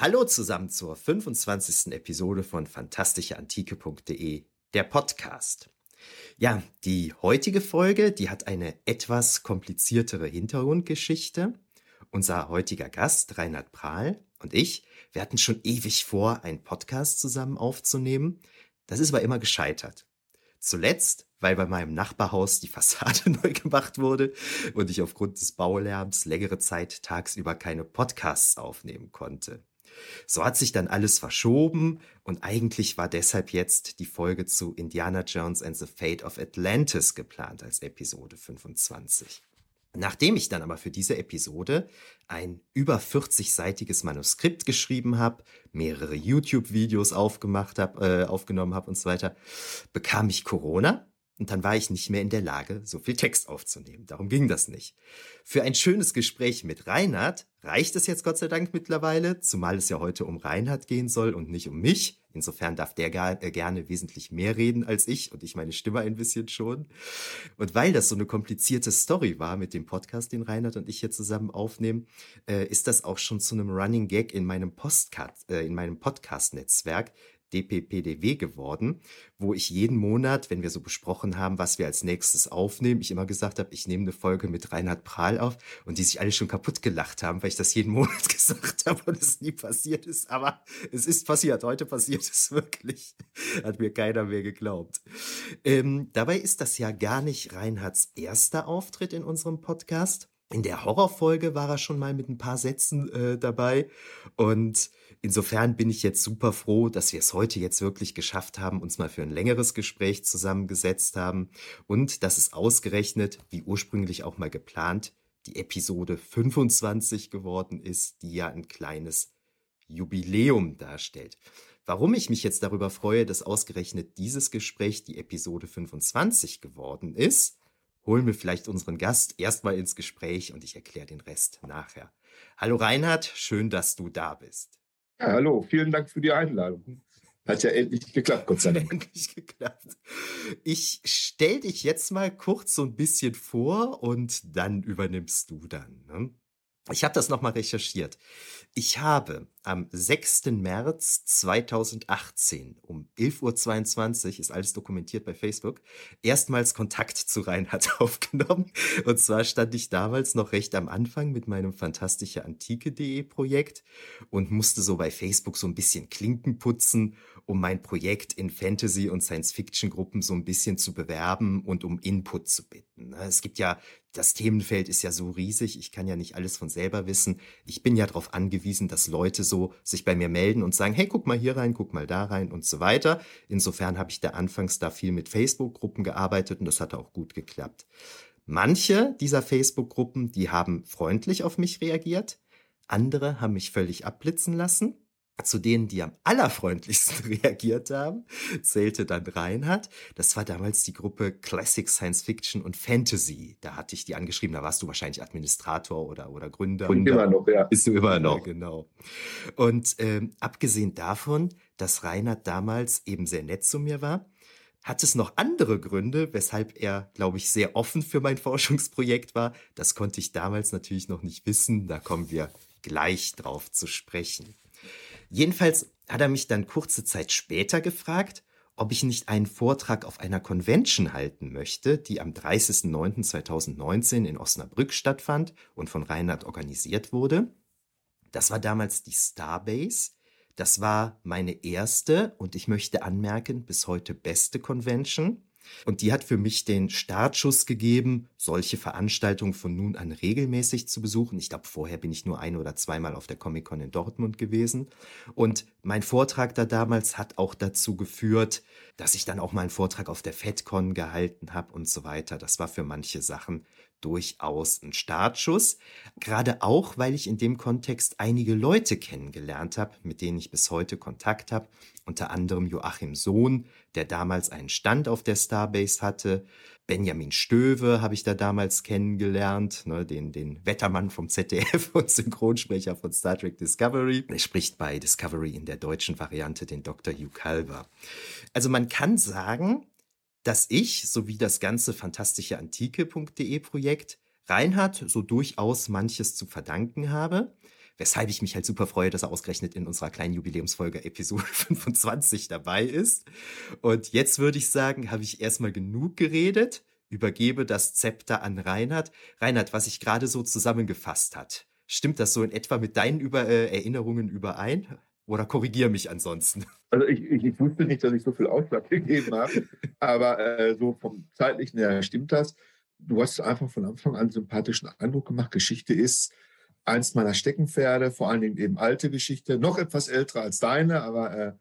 Hallo zusammen zur 25. Episode von fantastischeantike.de, der Podcast. Ja, die heutige Folge, die hat eine etwas kompliziertere Hintergrundgeschichte. Unser heutiger Gast, Reinhard Prahl und ich, wir hatten schon ewig vor, einen Podcast zusammen aufzunehmen. Das ist aber immer gescheitert. Zuletzt, weil bei meinem Nachbarhaus die Fassade neu gemacht wurde und ich aufgrund des Baulärms längere Zeit tagsüber keine Podcasts aufnehmen konnte. So hat sich dann alles verschoben und eigentlich war deshalb jetzt die Folge zu Indiana Jones and the Fate of Atlantis geplant als Episode 25. Nachdem ich dann aber für diese Episode ein über 40-seitiges Manuskript geschrieben habe, mehrere YouTube-Videos aufgemacht hab, äh, aufgenommen habe und so weiter, bekam ich Corona und dann war ich nicht mehr in der Lage, so viel Text aufzunehmen. Darum ging das nicht. Für ein schönes Gespräch mit Reinhard reicht es jetzt Gott sei Dank mittlerweile, zumal es ja heute um Reinhard gehen soll und nicht um mich. Insofern darf der äh, gerne wesentlich mehr reden als ich und ich meine Stimme ein bisschen schon. Und weil das so eine komplizierte Story war mit dem Podcast, den Reinhard und ich hier zusammen aufnehmen, äh, ist das auch schon zu einem Running Gag in meinem Postcard, äh, in meinem Podcast-Netzwerk, DPPDW geworden, wo ich jeden Monat, wenn wir so besprochen haben, was wir als nächstes aufnehmen, ich immer gesagt habe, ich nehme eine Folge mit Reinhard Prahl auf und die sich alle schon kaputt gelacht haben, weil ich das jeden Monat gesagt habe und es nie passiert ist. Aber es ist passiert. Heute passiert es wirklich. Hat mir keiner mehr geglaubt. Ähm, dabei ist das ja gar nicht Reinhards erster Auftritt in unserem Podcast. In der Horrorfolge war er schon mal mit ein paar Sätzen äh, dabei und Insofern bin ich jetzt super froh, dass wir es heute jetzt wirklich geschafft haben, uns mal für ein längeres Gespräch zusammengesetzt haben und dass es ausgerechnet, wie ursprünglich auch mal geplant, die Episode 25 geworden ist, die ja ein kleines Jubiläum darstellt. Warum ich mich jetzt darüber freue, dass ausgerechnet dieses Gespräch die Episode 25 geworden ist, holen wir vielleicht unseren Gast erstmal ins Gespräch und ich erkläre den Rest nachher. Hallo Reinhard, schön, dass du da bist. Ja, hallo, vielen Dank für die Einladung. Hat ja endlich geklappt, Gott sei Dank. Endlich geklappt. Ich stell dich jetzt mal kurz so ein bisschen vor und dann übernimmst du dann. Ne? Ich habe das nochmal recherchiert. Ich habe am 6. März 2018 um 11.22 Uhr, ist alles dokumentiert bei Facebook, erstmals Kontakt zu Reinhard aufgenommen. Und zwar stand ich damals noch recht am Anfang mit meinem fantastische Antike.de Projekt und musste so bei Facebook so ein bisschen Klinken putzen, um mein Projekt in Fantasy- und Science-Fiction-Gruppen so ein bisschen zu bewerben und um Input zu bitten. Ne? Es gibt ja das Themenfeld ist ja so riesig, ich kann ja nicht alles von selber wissen. Ich bin ja darauf angewiesen, dass Leute so sich bei mir melden und sagen, hey, guck mal hier rein, guck mal da rein und so weiter. Insofern habe ich da anfangs da viel mit Facebook-Gruppen gearbeitet und das hat auch gut geklappt. Manche dieser Facebook-Gruppen, die haben freundlich auf mich reagiert, andere haben mich völlig abblitzen lassen zu denen, die am allerfreundlichsten reagiert haben, zählte dann Reinhard. Das war damals die Gruppe Classic Science Fiction und Fantasy. Da hatte ich die angeschrieben, da warst du wahrscheinlich Administrator oder, oder Gründer. Und immer noch, ja. Bist du immer noch. Ja, genau. Und ähm, abgesehen davon, dass Reinhard damals eben sehr nett zu mir war, hat es noch andere Gründe, weshalb er, glaube ich, sehr offen für mein Forschungsprojekt war. Das konnte ich damals natürlich noch nicht wissen. Da kommen wir gleich drauf zu sprechen. Jedenfalls hat er mich dann kurze Zeit später gefragt, ob ich nicht einen Vortrag auf einer Convention halten möchte, die am 30.09.2019 in Osnabrück stattfand und von Reinhard organisiert wurde. Das war damals die Starbase. Das war meine erste und ich möchte anmerken, bis heute beste Convention. Und die hat für mich den Startschuss gegeben, solche Veranstaltungen von nun an regelmäßig zu besuchen. Ich glaube, vorher bin ich nur ein oder zweimal auf der Comic-Con in Dortmund gewesen. Und mein Vortrag da damals hat auch dazu geführt, dass ich dann auch mal einen Vortrag auf der FedCon gehalten habe und so weiter. Das war für manche Sachen durchaus ein Startschuss. Gerade auch, weil ich in dem Kontext einige Leute kennengelernt habe, mit denen ich bis heute Kontakt habe. Unter anderem Joachim Sohn, der damals einen Stand auf der Starbase hatte. Benjamin Stöwe habe ich da damals kennengelernt, ne, den, den Wettermann vom ZDF und Synchronsprecher von Star Trek Discovery. Er spricht bei Discovery in der deutschen Variante den Dr. Hugh Calver. Also man kann sagen, dass ich sowie das ganze fantastische Antike.de Projekt Reinhard so durchaus manches zu verdanken habe, weshalb ich mich halt super freue, dass er ausgerechnet in unserer kleinen Jubiläumsfolge Episode 25 dabei ist. Und jetzt würde ich sagen, habe ich erstmal genug geredet, übergebe das Zepter an Reinhard. Reinhard, was ich gerade so zusammengefasst hat, stimmt das so in etwa mit deinen Über äh, Erinnerungen überein? Oder korrigiere mich ansonsten. Also ich, ich, ich, wusste nicht, dass ich so viel Ausschlag gegeben habe, aber äh, so vom zeitlichen her stimmt das. Du hast einfach von Anfang an sympathischen Eindruck gemacht. Geschichte ist eins meiner Steckenpferde, vor allen Dingen eben alte Geschichte, noch etwas älter als deine, aber äh,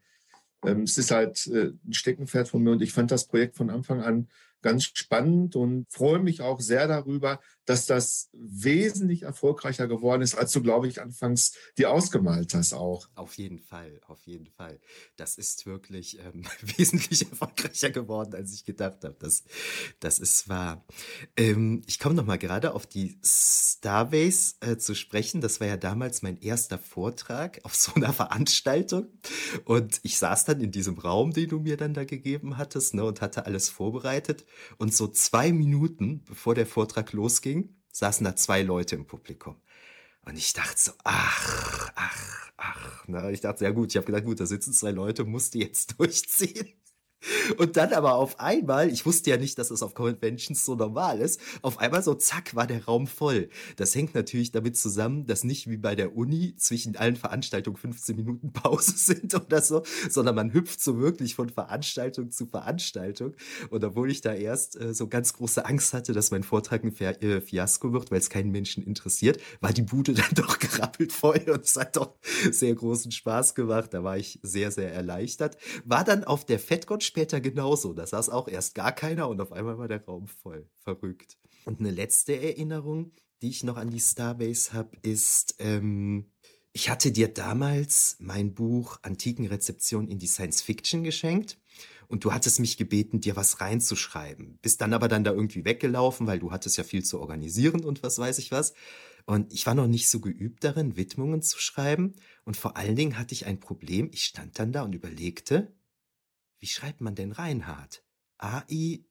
äh, es ist halt äh, ein Steckenpferd von mir und ich fand das Projekt von Anfang an ganz spannend und freue mich auch sehr darüber, dass das wesentlich erfolgreicher geworden ist, als du, glaube ich, anfangs dir ausgemalt hast auch. Auf jeden Fall, auf jeden Fall. Das ist wirklich ähm, wesentlich erfolgreicher geworden, als ich gedacht habe. Das, das ist wahr. Ähm, ich komme noch mal gerade auf die Starbase äh, zu sprechen. Das war ja damals mein erster Vortrag auf so einer Veranstaltung. Und ich saß dann in diesem Raum, den du mir dann da gegeben hattest, ne, und hatte alles vorbereitet. Und so zwei Minuten, bevor der Vortrag losging, saßen da zwei Leute im Publikum. Und ich dachte so, ach, ach, ach. Na, ich dachte, ja gut, ich habe gedacht, gut, da sitzen zwei Leute, musste jetzt durchziehen. Und dann aber auf einmal, ich wusste ja nicht, dass es auf Conventions so normal ist, auf einmal so zack war der Raum voll. Das hängt natürlich damit zusammen, dass nicht wie bei der Uni zwischen allen Veranstaltungen 15 Minuten Pause sind oder so, sondern man hüpft so wirklich von Veranstaltung zu Veranstaltung. Und obwohl ich da erst äh, so ganz große Angst hatte, dass mein Vortrag ein äh, Fiasko wird, weil es keinen Menschen interessiert, war die Bude dann doch gerappelt voll und es hat doch sehr großen Spaß gemacht. Da war ich sehr, sehr erleichtert. War dann auf der FedCon später genauso. Da saß auch erst gar keiner und auf einmal war der Raum voll. Verrückt. Und eine letzte Erinnerung, die ich noch an die Starbase habe, ist, ähm, ich hatte dir damals mein Buch Antikenrezeption in die Science Fiction geschenkt und du hattest mich gebeten, dir was reinzuschreiben. Bist dann aber dann da irgendwie weggelaufen, weil du hattest ja viel zu organisieren und was weiß ich was. Und ich war noch nicht so geübt darin, Widmungen zu schreiben. Und vor allen Dingen hatte ich ein Problem. Ich stand dann da und überlegte, wie schreibt man denn Reinhard? A-I-E-I-D-D-T.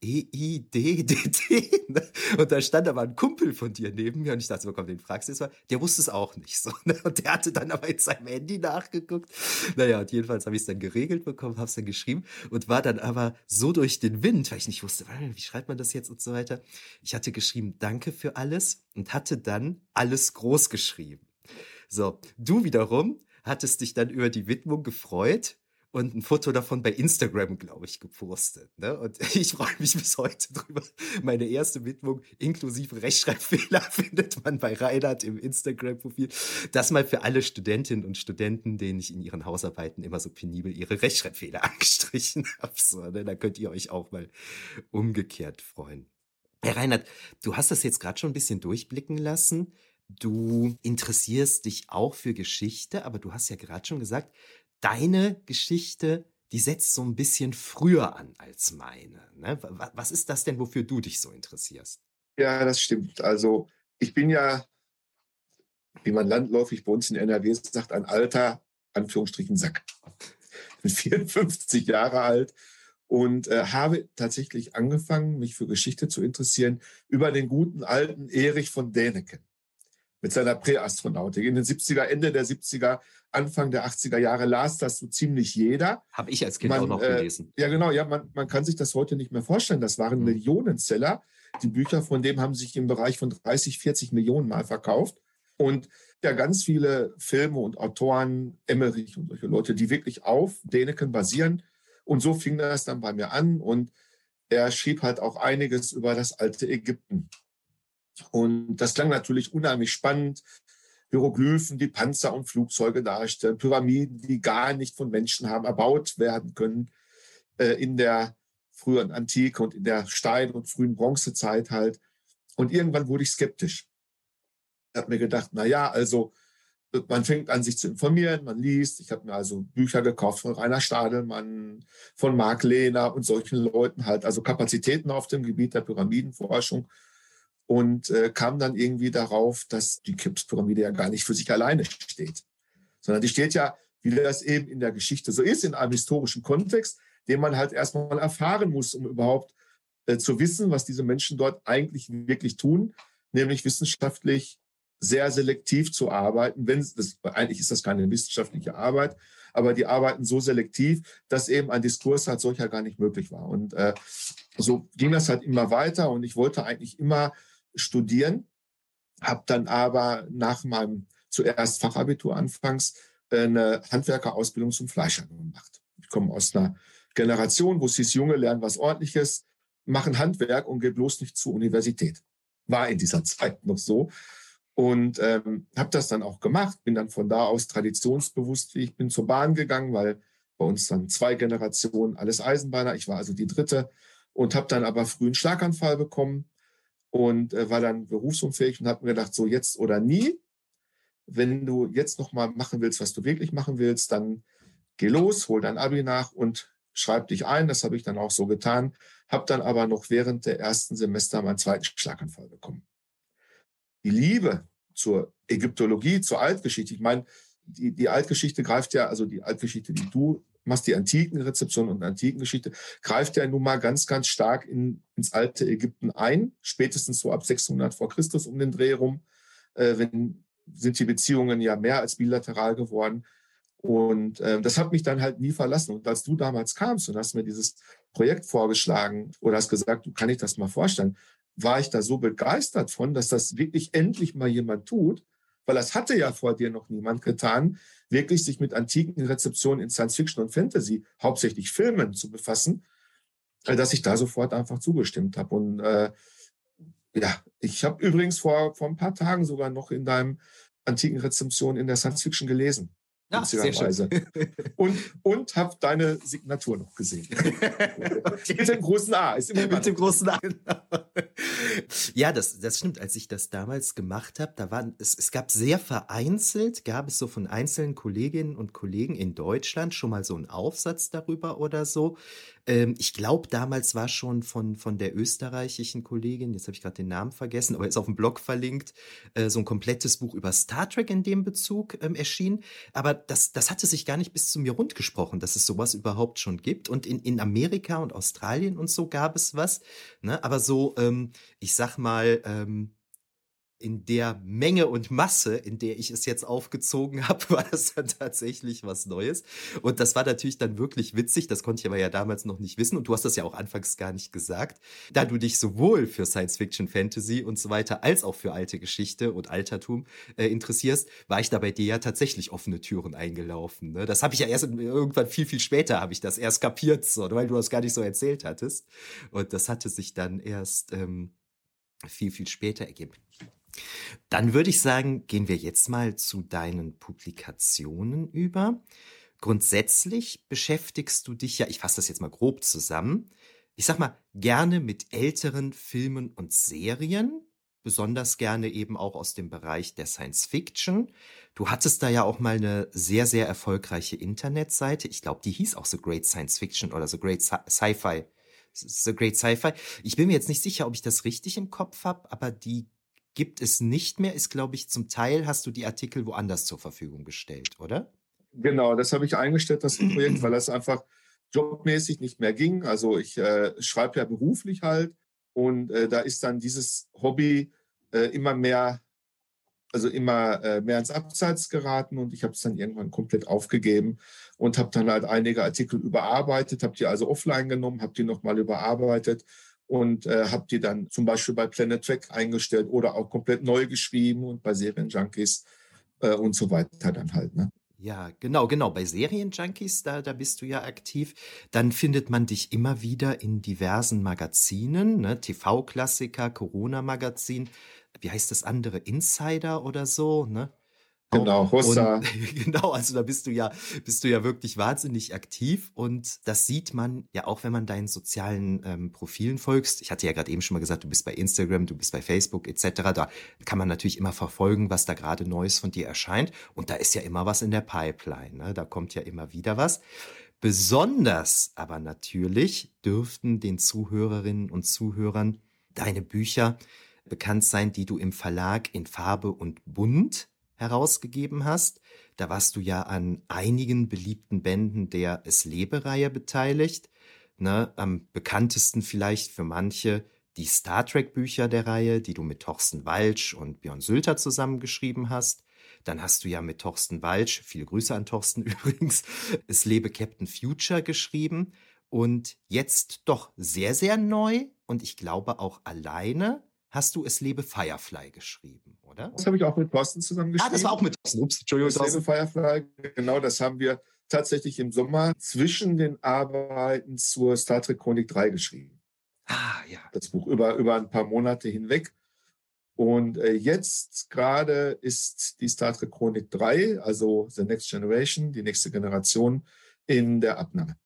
Ne? Und da stand aber ein Kumpel von dir neben mir und ich dachte, so, komm, den fragst du jetzt mal. Der wusste es auch nicht so. Ne? Und der hatte dann aber in seinem Handy nachgeguckt. Naja, und jedenfalls habe ich es dann geregelt bekommen, habe es dann geschrieben und war dann aber so durch den Wind, weil ich nicht wusste, wie schreibt man das jetzt und so weiter. Ich hatte geschrieben, danke für alles und hatte dann alles groß geschrieben. So, du wiederum hattest dich dann über die Widmung gefreut und ein Foto davon bei Instagram, glaube ich, gepostet. Ne? Und ich freue mich bis heute drüber. Meine erste Widmung inklusive Rechtschreibfehler findet man bei Reinhard im Instagram-Profil. Das mal für alle Studentinnen und Studenten, denen ich in ihren Hausarbeiten immer so penibel ihre Rechtschreibfehler angestrichen habe. So, ne? Da könnt ihr euch auch mal umgekehrt freuen. Herr Reinhard, du hast das jetzt gerade schon ein bisschen durchblicken lassen. Du interessierst dich auch für Geschichte, aber du hast ja gerade schon gesagt, deine Geschichte, die setzt so ein bisschen früher an als meine. Ne? Was ist das denn, wofür du dich so interessierst? Ja, das stimmt. Also ich bin ja, wie man landläufig bei uns in NRW sagt, ein alter, Anführungsstrichen, Sack. Ich bin 54 Jahre alt und äh, habe tatsächlich angefangen, mich für Geschichte zu interessieren über den guten alten Erich von Däniken mit seiner Präastronautik. In den 70er, Ende der 70er, Anfang der 80er Jahre las das so ziemlich jeder. Habe ich als Kind man, auch noch äh, gelesen. Ja, genau. Ja, man, man kann sich das heute nicht mehr vorstellen. Das waren mhm. Millionenseller. Die Bücher von dem haben sich im Bereich von 30, 40 Millionen Mal verkauft. Und ja, ganz viele Filme und Autoren, Emmerich und solche Leute, die wirklich auf Däniken basieren. Und so fing das dann bei mir an. Und er schrieb halt auch einiges über das alte Ägypten. Und das klang natürlich unheimlich spannend. Hieroglyphen, die Panzer und Flugzeuge darstellen, Pyramiden, die gar nicht von Menschen haben erbaut werden können äh, in der frühen Antike und in der Stein- und frühen Bronzezeit halt. Und irgendwann wurde ich skeptisch. Ich habe mir gedacht, na ja, also man fängt an, sich zu informieren, man liest. Ich habe mir also Bücher gekauft von Rainer Stadelmann, von Marc Lehner und solchen Leuten halt, also Kapazitäten auf dem Gebiet der Pyramidenforschung und äh, kam dann irgendwie darauf, dass die Kipspyramide ja gar nicht für sich alleine steht, sondern die steht ja, wie das eben in der Geschichte so ist, in einem historischen Kontext, den man halt erstmal erfahren muss, um überhaupt äh, zu wissen, was diese Menschen dort eigentlich wirklich tun, nämlich wissenschaftlich sehr selektiv zu arbeiten. Wenn das, eigentlich ist das keine wissenschaftliche Arbeit, aber die arbeiten so selektiv, dass eben ein Diskurs halt solcher gar nicht möglich war. Und äh, so ging das halt immer weiter. Und ich wollte eigentlich immer studieren, habe dann aber nach meinem zuerst Fachabitur anfangs äh, eine Handwerkerausbildung zum Fleischer gemacht. Ich komme aus einer Generation, wo es hieß, Junge lernen was Ordentliches, machen Handwerk und geht bloß nicht zur Universität. War in dieser Zeit noch so. Und ähm, habe das dann auch gemacht, bin dann von da aus traditionsbewusst, wie ich bin zur Bahn gegangen, weil bei uns dann zwei Generationen alles Eisenbahner, ich war also die dritte und habe dann aber früh einen Schlaganfall bekommen und äh, war dann berufsunfähig und habe mir gedacht, so jetzt oder nie. Wenn du jetzt noch mal machen willst, was du wirklich machen willst, dann geh los, hol dein Abi nach und schreib dich ein. Das habe ich dann auch so getan, habe dann aber noch während der ersten Semester meinen zweiten Schlaganfall bekommen die Liebe zur Ägyptologie, zur Altgeschichte. Ich meine, die, die Altgeschichte greift ja, also die Altgeschichte, die du machst, die antiken Rezeption und antiken Geschichte, greift ja nun mal ganz, ganz stark in, ins alte Ägypten ein, spätestens so ab 600 vor Christus um den Dreh rum, äh, wenn, sind die Beziehungen ja mehr als bilateral geworden. Und äh, das hat mich dann halt nie verlassen. Und als du damals kamst und hast mir dieses Projekt vorgeschlagen oder hast gesagt, du kann ich das mal vorstellen, war ich da so begeistert von, dass das wirklich endlich mal jemand tut, weil das hatte ja vor dir noch niemand getan, wirklich sich mit antiken Rezeptionen in Science Fiction und Fantasy, hauptsächlich Filmen, zu befassen, äh, dass ich da sofort einfach zugestimmt habe. Und äh, ja, ich habe übrigens vor, vor ein paar Tagen sogar noch in deinem antiken Rezeption in der Science Fiction gelesen. Ja, sehr schön. Und, und habe deine Signatur noch gesehen. okay. Mit dem großen A. Ist immer Mit dem großen A. ja, das, das stimmt. Als ich das damals gemacht habe, da waren es, es gab sehr vereinzelt, gab es so von einzelnen Kolleginnen und Kollegen in Deutschland schon mal so einen Aufsatz darüber oder so. Ähm, ich glaube, damals war schon von, von der österreichischen Kollegin, jetzt habe ich gerade den Namen vergessen, aber ist auf dem Blog verlinkt, äh, so ein komplettes Buch über Star Trek in dem Bezug ähm, erschienen. Aber das, das hatte sich gar nicht bis zu mir rundgesprochen, dass es sowas überhaupt schon gibt. Und in, in Amerika und Australien und so gab es was. Ne? Aber so, ähm, ich sag mal, ähm, in der Menge und Masse, in der ich es jetzt aufgezogen habe, war das dann tatsächlich was Neues. Und das war natürlich dann wirklich witzig. Das konnte ich aber ja damals noch nicht wissen. Und du hast das ja auch anfangs gar nicht gesagt. Da du dich sowohl für Science Fiction, Fantasy und so weiter als auch für alte Geschichte und Altertum äh, interessierst, war ich da bei dir ja tatsächlich offene Türen eingelaufen. Ne? Das habe ich ja erst irgendwann viel, viel später habe ich das erst kapiert, so, weil du das gar nicht so erzählt hattest. Und das hatte sich dann erst ähm, viel, viel später ergeben. Dann würde ich sagen, gehen wir jetzt mal zu deinen Publikationen über. Grundsätzlich beschäftigst du dich ja, ich fasse das jetzt mal grob zusammen, ich sag mal, gerne mit älteren Filmen und Serien, besonders gerne eben auch aus dem Bereich der Science Fiction. Du hattest da ja auch mal eine sehr, sehr erfolgreiche Internetseite. Ich glaube, die hieß auch The Great Science Fiction oder The Great Sci-Fi. The Great Sci-Fi. Ich bin mir jetzt nicht sicher, ob ich das richtig im Kopf habe, aber die gibt es nicht mehr, ist, glaube ich, zum Teil hast du die Artikel woanders zur Verfügung gestellt, oder? Genau, das habe ich eingestellt, das Projekt, weil das einfach jobmäßig nicht mehr ging. Also ich äh, schreibe ja beruflich halt und äh, da ist dann dieses Hobby äh, immer mehr, also immer äh, mehr ins Abseits geraten und ich habe es dann irgendwann komplett aufgegeben und habe dann halt einige Artikel überarbeitet, habe die also offline genommen, habe die nochmal überarbeitet und äh, habe die dann zum Beispiel bei Planet Track eingestellt oder auch komplett neu geschrieben und bei Serienjunkies äh, und so weiter dann halt. Ne? Ja, genau, genau. Bei Serienjunkies, da, da bist du ja aktiv. Dann findet man dich immer wieder in diversen Magazinen, ne? TV-Klassiker, Corona-Magazin. Wie heißt das andere? Insider oder so, ne? Genau, Hossa. genau, also da bist du ja, bist du ja wirklich wahnsinnig aktiv und das sieht man ja auch, wenn man deinen sozialen ähm, Profilen folgst. Ich hatte ja gerade eben schon mal gesagt, du bist bei Instagram, du bist bei Facebook etc. Da kann man natürlich immer verfolgen, was da gerade Neues von dir erscheint und da ist ja immer was in der Pipeline. Ne? Da kommt ja immer wieder was. Besonders aber natürlich dürften den Zuhörerinnen und Zuhörern deine Bücher bekannt sein, die du im Verlag in Farbe und Bunt herausgegeben hast. Da warst du ja an einigen beliebten Bänden der Es Lebe-Reihe beteiligt. Ne, am bekanntesten vielleicht für manche die Star Trek-Bücher der Reihe, die du mit Torsten Walsch und Björn Sülter zusammengeschrieben hast. Dann hast du ja mit Torsten Walsch, viele Grüße an Torsten übrigens, Es lebe Captain Future geschrieben. Und jetzt doch sehr, sehr neu und ich glaube auch alleine hast du Es lebe Firefly geschrieben, oder? Das habe ich auch mit Thorsten zusammen geschrieben. Ah, das war auch mit Thorsten. Ups, Entschuldigung. Es lebe Firefly, genau, das haben wir tatsächlich im Sommer zwischen den Arbeiten zur Star Trek Chronik 3 geschrieben. Ah, ja. Das Buch über, über ein paar Monate hinweg. Und äh, jetzt gerade ist die Star Trek Chronik 3, also The Next Generation, die nächste Generation, in der Abnahme.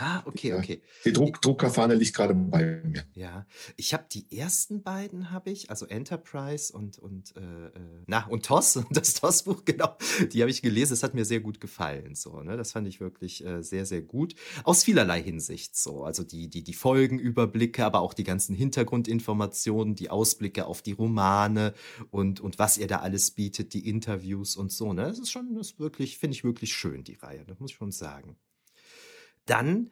Ah, okay, okay. Die Druck, Druckerfahne liegt gerade bei mir. Ja, ich habe die ersten beiden habe ich, also Enterprise und und äh, äh na und TOS, das TOS-Buch genau, die habe ich gelesen. Das hat mir sehr gut gefallen, so ne, das fand ich wirklich äh, sehr sehr gut aus vielerlei Hinsicht so, also die die die Folgenüberblicke, aber auch die ganzen Hintergrundinformationen, die Ausblicke auf die Romane und und was ihr da alles bietet, die Interviews und so ne, das ist schon, das ist wirklich finde ich wirklich schön die Reihe, das muss ich schon sagen dann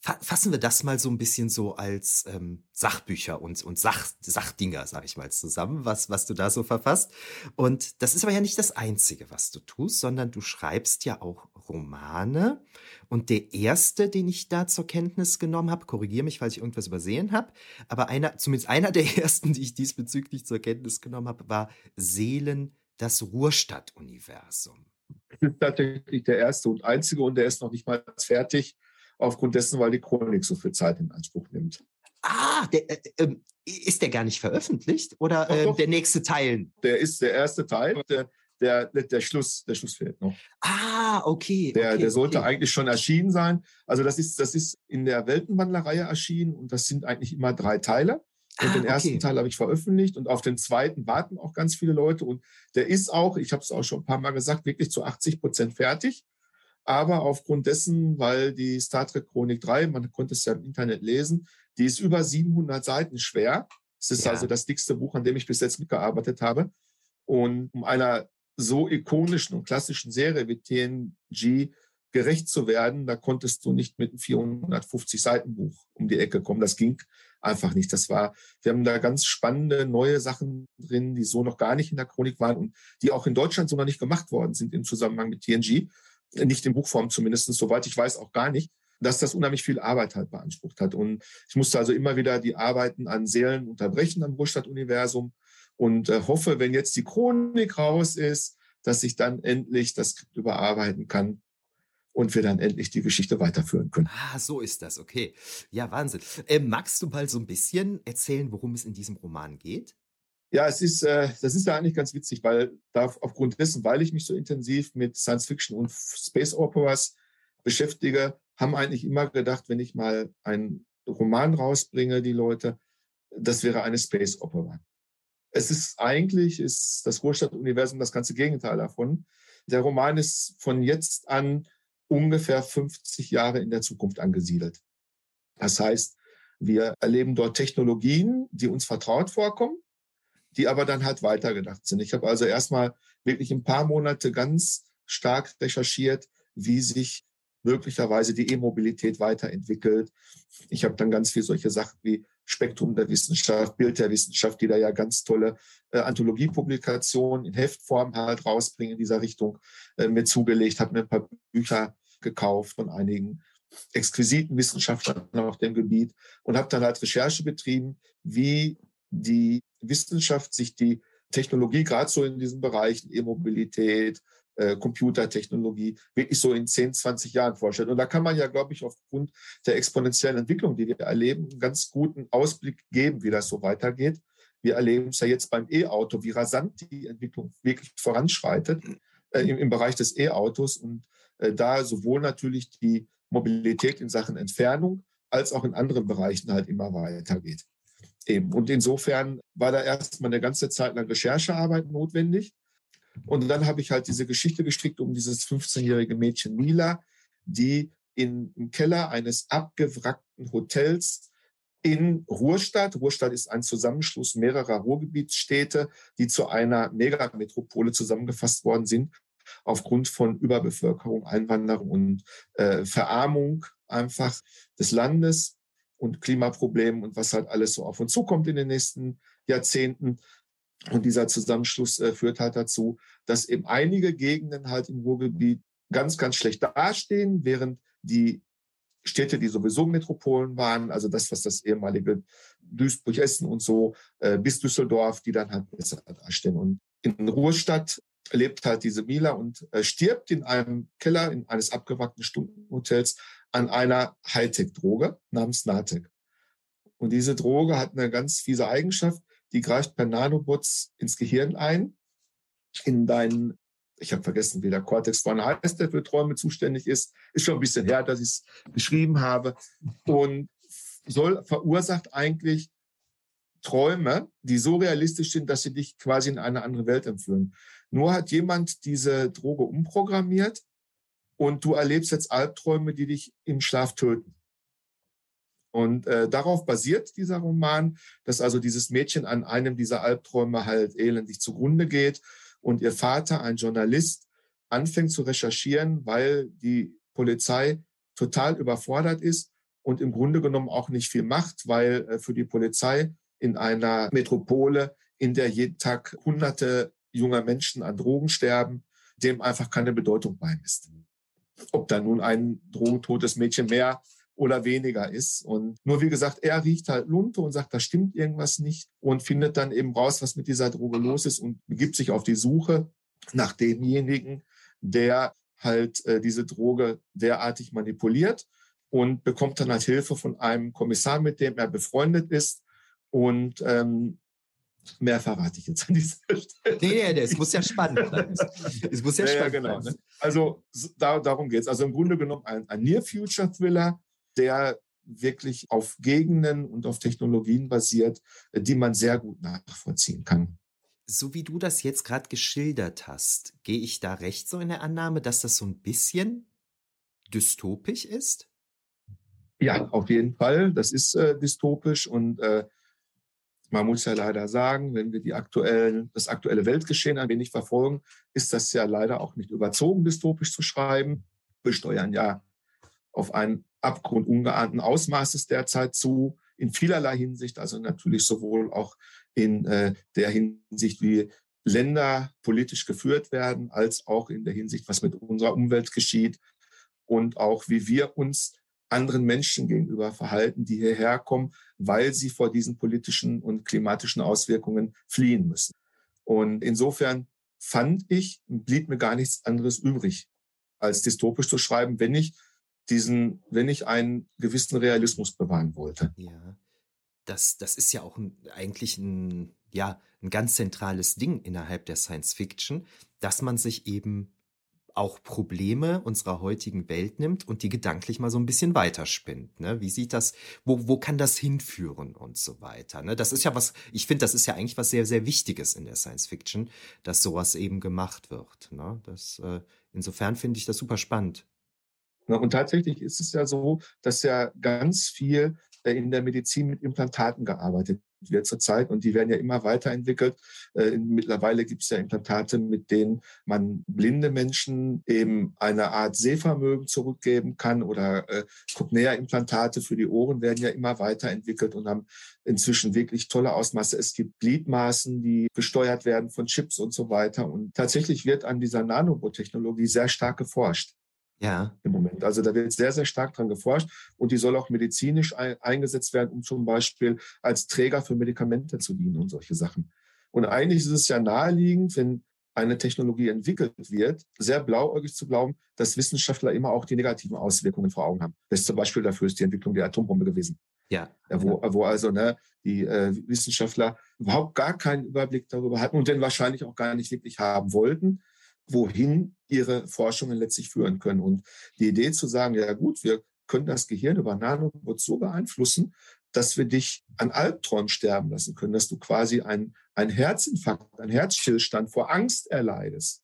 fassen wir das mal so ein bisschen so als ähm, Sachbücher und, und Sach, Sachdinger, sag ich mal, zusammen, was, was du da so verfasst. Und das ist aber ja nicht das Einzige, was du tust, sondern du schreibst ja auch Romane. Und der erste, den ich da zur Kenntnis genommen habe, korrigiere mich, falls ich irgendwas übersehen habe, aber einer, zumindest einer der ersten, die ich diesbezüglich zur Kenntnis genommen habe, war Seelen, das Ruhrstadt-Universum. Das ist tatsächlich der erste und einzige und der ist noch nicht mal fertig aufgrund dessen, weil die Chronik so viel Zeit in Anspruch nimmt. Ah, der, äh, äh, ist der gar nicht veröffentlicht oder doch, äh, doch. der nächste Teil? Der ist der erste Teil. Der, der, der, Schluss, der Schluss fehlt noch. Ah, okay. Der, okay, der sollte okay. eigentlich schon erschienen sein. Also das ist, das ist in der Weltenwandlerreihe erschienen und das sind eigentlich immer drei Teile. Und ah, den ersten okay. Teil habe ich veröffentlicht und auf den zweiten warten auch ganz viele Leute. Und der ist auch, ich habe es auch schon ein paar Mal gesagt, wirklich zu 80 Prozent fertig. Aber aufgrund dessen, weil die Star Trek Chronik 3, man konnte es ja im Internet lesen, die ist über 700 Seiten schwer. Es ist ja. also das dickste Buch, an dem ich bis jetzt mitgearbeitet habe. Und um einer so ikonischen und klassischen Serie wie TNG gerecht zu werden, da konntest du nicht mit einem 450 Seiten Buch um die Ecke kommen. Das ging einfach nicht. Das war, wir haben da ganz spannende neue Sachen drin, die so noch gar nicht in der Chronik waren und die auch in Deutschland so noch nicht gemacht worden sind im Zusammenhang mit TNG nicht in Buchform zumindest, soweit ich weiß, auch gar nicht, dass das unheimlich viel Arbeit halt beansprucht hat. Und ich musste also immer wieder die Arbeiten an Seelen unterbrechen am Ruhrstadt-Universum und äh, hoffe, wenn jetzt die Chronik raus ist, dass ich dann endlich das Skript überarbeiten kann und wir dann endlich die Geschichte weiterführen können. Ah, so ist das, okay. Ja, Wahnsinn. Äh, magst du mal so ein bisschen erzählen, worum es in diesem Roman geht? Ja, es ist, äh, das ist ja eigentlich ganz witzig, weil da aufgrund dessen, weil ich mich so intensiv mit Science Fiction und Space Operas beschäftige, haben eigentlich immer gedacht, wenn ich mal einen Roman rausbringe, die Leute, das wäre eine Space Opera. Es ist eigentlich, ist das Ruhrstadt-Universum das ganze Gegenteil davon. Der Roman ist von jetzt an ungefähr 50 Jahre in der Zukunft angesiedelt. Das heißt, wir erleben dort Technologien, die uns vertraut vorkommen die aber dann halt weitergedacht sind. Ich habe also erstmal wirklich ein paar Monate ganz stark recherchiert, wie sich möglicherweise die E-Mobilität weiterentwickelt. Ich habe dann ganz viel solche Sachen wie Spektrum der Wissenschaft, Bild der Wissenschaft, die da ja ganz tolle äh, Anthologiepublikationen in Heftform halt rausbringen in dieser Richtung, äh, mir zugelegt, habe mir ein paar Bücher gekauft von einigen exquisiten Wissenschaftlern auf dem Gebiet und habe dann halt Recherche betrieben, wie die Wissenschaft sich die Technologie gerade so in diesen Bereichen E-Mobilität, äh, Computertechnologie wirklich so in 10, 20 Jahren vorstellt. Und da kann man ja, glaube ich, aufgrund der exponentiellen Entwicklung, die wir erleben, einen ganz guten Ausblick geben, wie das so weitergeht. Wir erleben es ja jetzt beim E-Auto, wie rasant die Entwicklung wirklich voranschreitet äh, im, im, Bereich des E-Autos und äh, da sowohl natürlich die Mobilität in Sachen Entfernung als auch in anderen Bereichen halt immer weitergeht. Eben. Und insofern war da erstmal eine ganze Zeit lang Recherchearbeit notwendig. Und dann habe ich halt diese Geschichte gestrickt um dieses 15-jährige Mädchen Mila, die im Keller eines abgewrackten Hotels in Ruhrstadt. Ruhrstadt ist ein Zusammenschluss mehrerer Ruhrgebietsstädte, die zu einer Megametropole zusammengefasst worden sind, aufgrund von Überbevölkerung, Einwanderung und äh, Verarmung einfach des Landes und Klimaproblemen und was halt alles so auf uns zukommt in den nächsten Jahrzehnten. Und dieser Zusammenschluss äh, führt halt dazu, dass eben einige Gegenden halt im Ruhrgebiet ganz, ganz schlecht dastehen, während die Städte, die sowieso Metropolen waren, also das, was das ehemalige Duisburg, Essen und so, äh, bis Düsseldorf, die dann halt besser dastehen. Und in Ruhrstadt lebt halt diese Mila und äh, stirbt in einem Keller in eines abgewrackten Stundenhotels an einer Hightech-Droge namens Natec. Und diese Droge hat eine ganz fiese Eigenschaft, die greift per Nanobots ins Gehirn ein, in deinen, ich habe vergessen, wie der Cortex von heißt, der für Träume zuständig ist, ist schon ein bisschen her, dass ich es beschrieben habe, und soll, verursacht eigentlich Träume, die so realistisch sind, dass sie dich quasi in eine andere Welt entführen. Nur hat jemand diese Droge umprogrammiert und du erlebst jetzt Albträume, die dich im Schlaf töten. Und äh, darauf basiert dieser Roman, dass also dieses Mädchen an einem dieser Albträume halt elendig zugrunde geht und ihr Vater, ein Journalist, anfängt zu recherchieren, weil die Polizei total überfordert ist und im Grunde genommen auch nicht viel macht, weil äh, für die Polizei in einer Metropole, in der jeden Tag Hunderte junger Menschen an Drogen sterben, dem einfach keine Bedeutung beimisst. Ob da nun ein drogentotes Mädchen mehr oder weniger ist. Und nur wie gesagt, er riecht halt Lunte und sagt, da stimmt irgendwas nicht und findet dann eben raus, was mit dieser Droge los ist und begibt sich auf die Suche nach demjenigen, der halt äh, diese Droge derartig manipuliert und bekommt dann halt Hilfe von einem Kommissar, mit dem er befreundet ist. Und ähm, mehr verrate ich jetzt an dieser Stelle. Nee, nee, es muss ja spannend sein. Es muss ja, ja spannend ja, genau. sein. Ne? Also da, darum geht es. Also im Grunde genommen ein, ein Near-Future-Thriller, der wirklich auf Gegenden und auf Technologien basiert, die man sehr gut nachvollziehen kann. So wie du das jetzt gerade geschildert hast, gehe ich da recht so in der Annahme, dass das so ein bisschen dystopisch ist? Ja, auf jeden Fall. Das ist äh, dystopisch und äh, man muss ja leider sagen, wenn wir die aktuellen, das aktuelle Weltgeschehen ein wenig verfolgen, ist das ja leider auch nicht überzogen, dystopisch zu schreiben. Wir steuern ja auf einen Abgrund ungeahnten Ausmaßes derzeit zu, in vielerlei Hinsicht, also natürlich sowohl auch in äh, der Hinsicht, wie Länder politisch geführt werden, als auch in der Hinsicht, was mit unserer Umwelt geschieht und auch wie wir uns anderen Menschen gegenüber verhalten, die hierher kommen, weil sie vor diesen politischen und klimatischen Auswirkungen fliehen müssen. Und insofern fand ich, blieb mir gar nichts anderes übrig, als dystopisch zu schreiben, wenn ich diesen, wenn ich einen gewissen Realismus bewahren wollte. Ja, das, das ist ja auch ein, eigentlich ein, ja, ein ganz zentrales Ding innerhalb der Science Fiction, dass man sich eben auch Probleme unserer heutigen Welt nimmt und die gedanklich mal so ein bisschen weiterspinnt. Ne? Wie sieht das, wo, wo kann das hinführen und so weiter. Ne? Das ist ja was, ich finde, das ist ja eigentlich was sehr, sehr Wichtiges in der Science Fiction, dass sowas eben gemacht wird. Ne? Das, äh, insofern finde ich das super spannend. Ne, und tatsächlich ist es ja so, dass ja ganz viel äh, in der Medizin mit Implantaten gearbeitet wird zurzeit und die werden ja immer weiterentwickelt. Äh, mittlerweile gibt es ja Implantate, mit denen man blinde Menschen eben eine Art Sehvermögen zurückgeben kann oder äh, Cochlear-Implantate für die Ohren werden ja immer weiterentwickelt und haben inzwischen wirklich tolle Ausmaße. Es gibt Gliedmaßen, die gesteuert werden von Chips und so weiter. Und tatsächlich wird an dieser Nanobot-Technologie sehr stark geforscht. Ja. Im Moment. Also da wird sehr, sehr stark dran geforscht und die soll auch medizinisch ein, eingesetzt werden, um zum Beispiel als Träger für Medikamente zu dienen und solche Sachen. Und eigentlich ist es ja naheliegend, wenn eine Technologie entwickelt wird, sehr blauäugig zu glauben, dass Wissenschaftler immer auch die negativen Auswirkungen vor Augen haben. Das zum Beispiel dafür ist die Entwicklung der Atombombe gewesen. Ja. Wo, wo also ne, die äh, Wissenschaftler überhaupt gar keinen Überblick darüber hatten und den wahrscheinlich auch gar nicht wirklich haben wollten, wohin ihre Forschungen letztlich führen können. Und die Idee zu sagen, ja gut, wir können das Gehirn über Nanobots so beeinflussen, dass wir dich an Albträumen sterben lassen können, dass du quasi ein, ein Herzinfarkt, ein Herzstillstand vor Angst erleidest,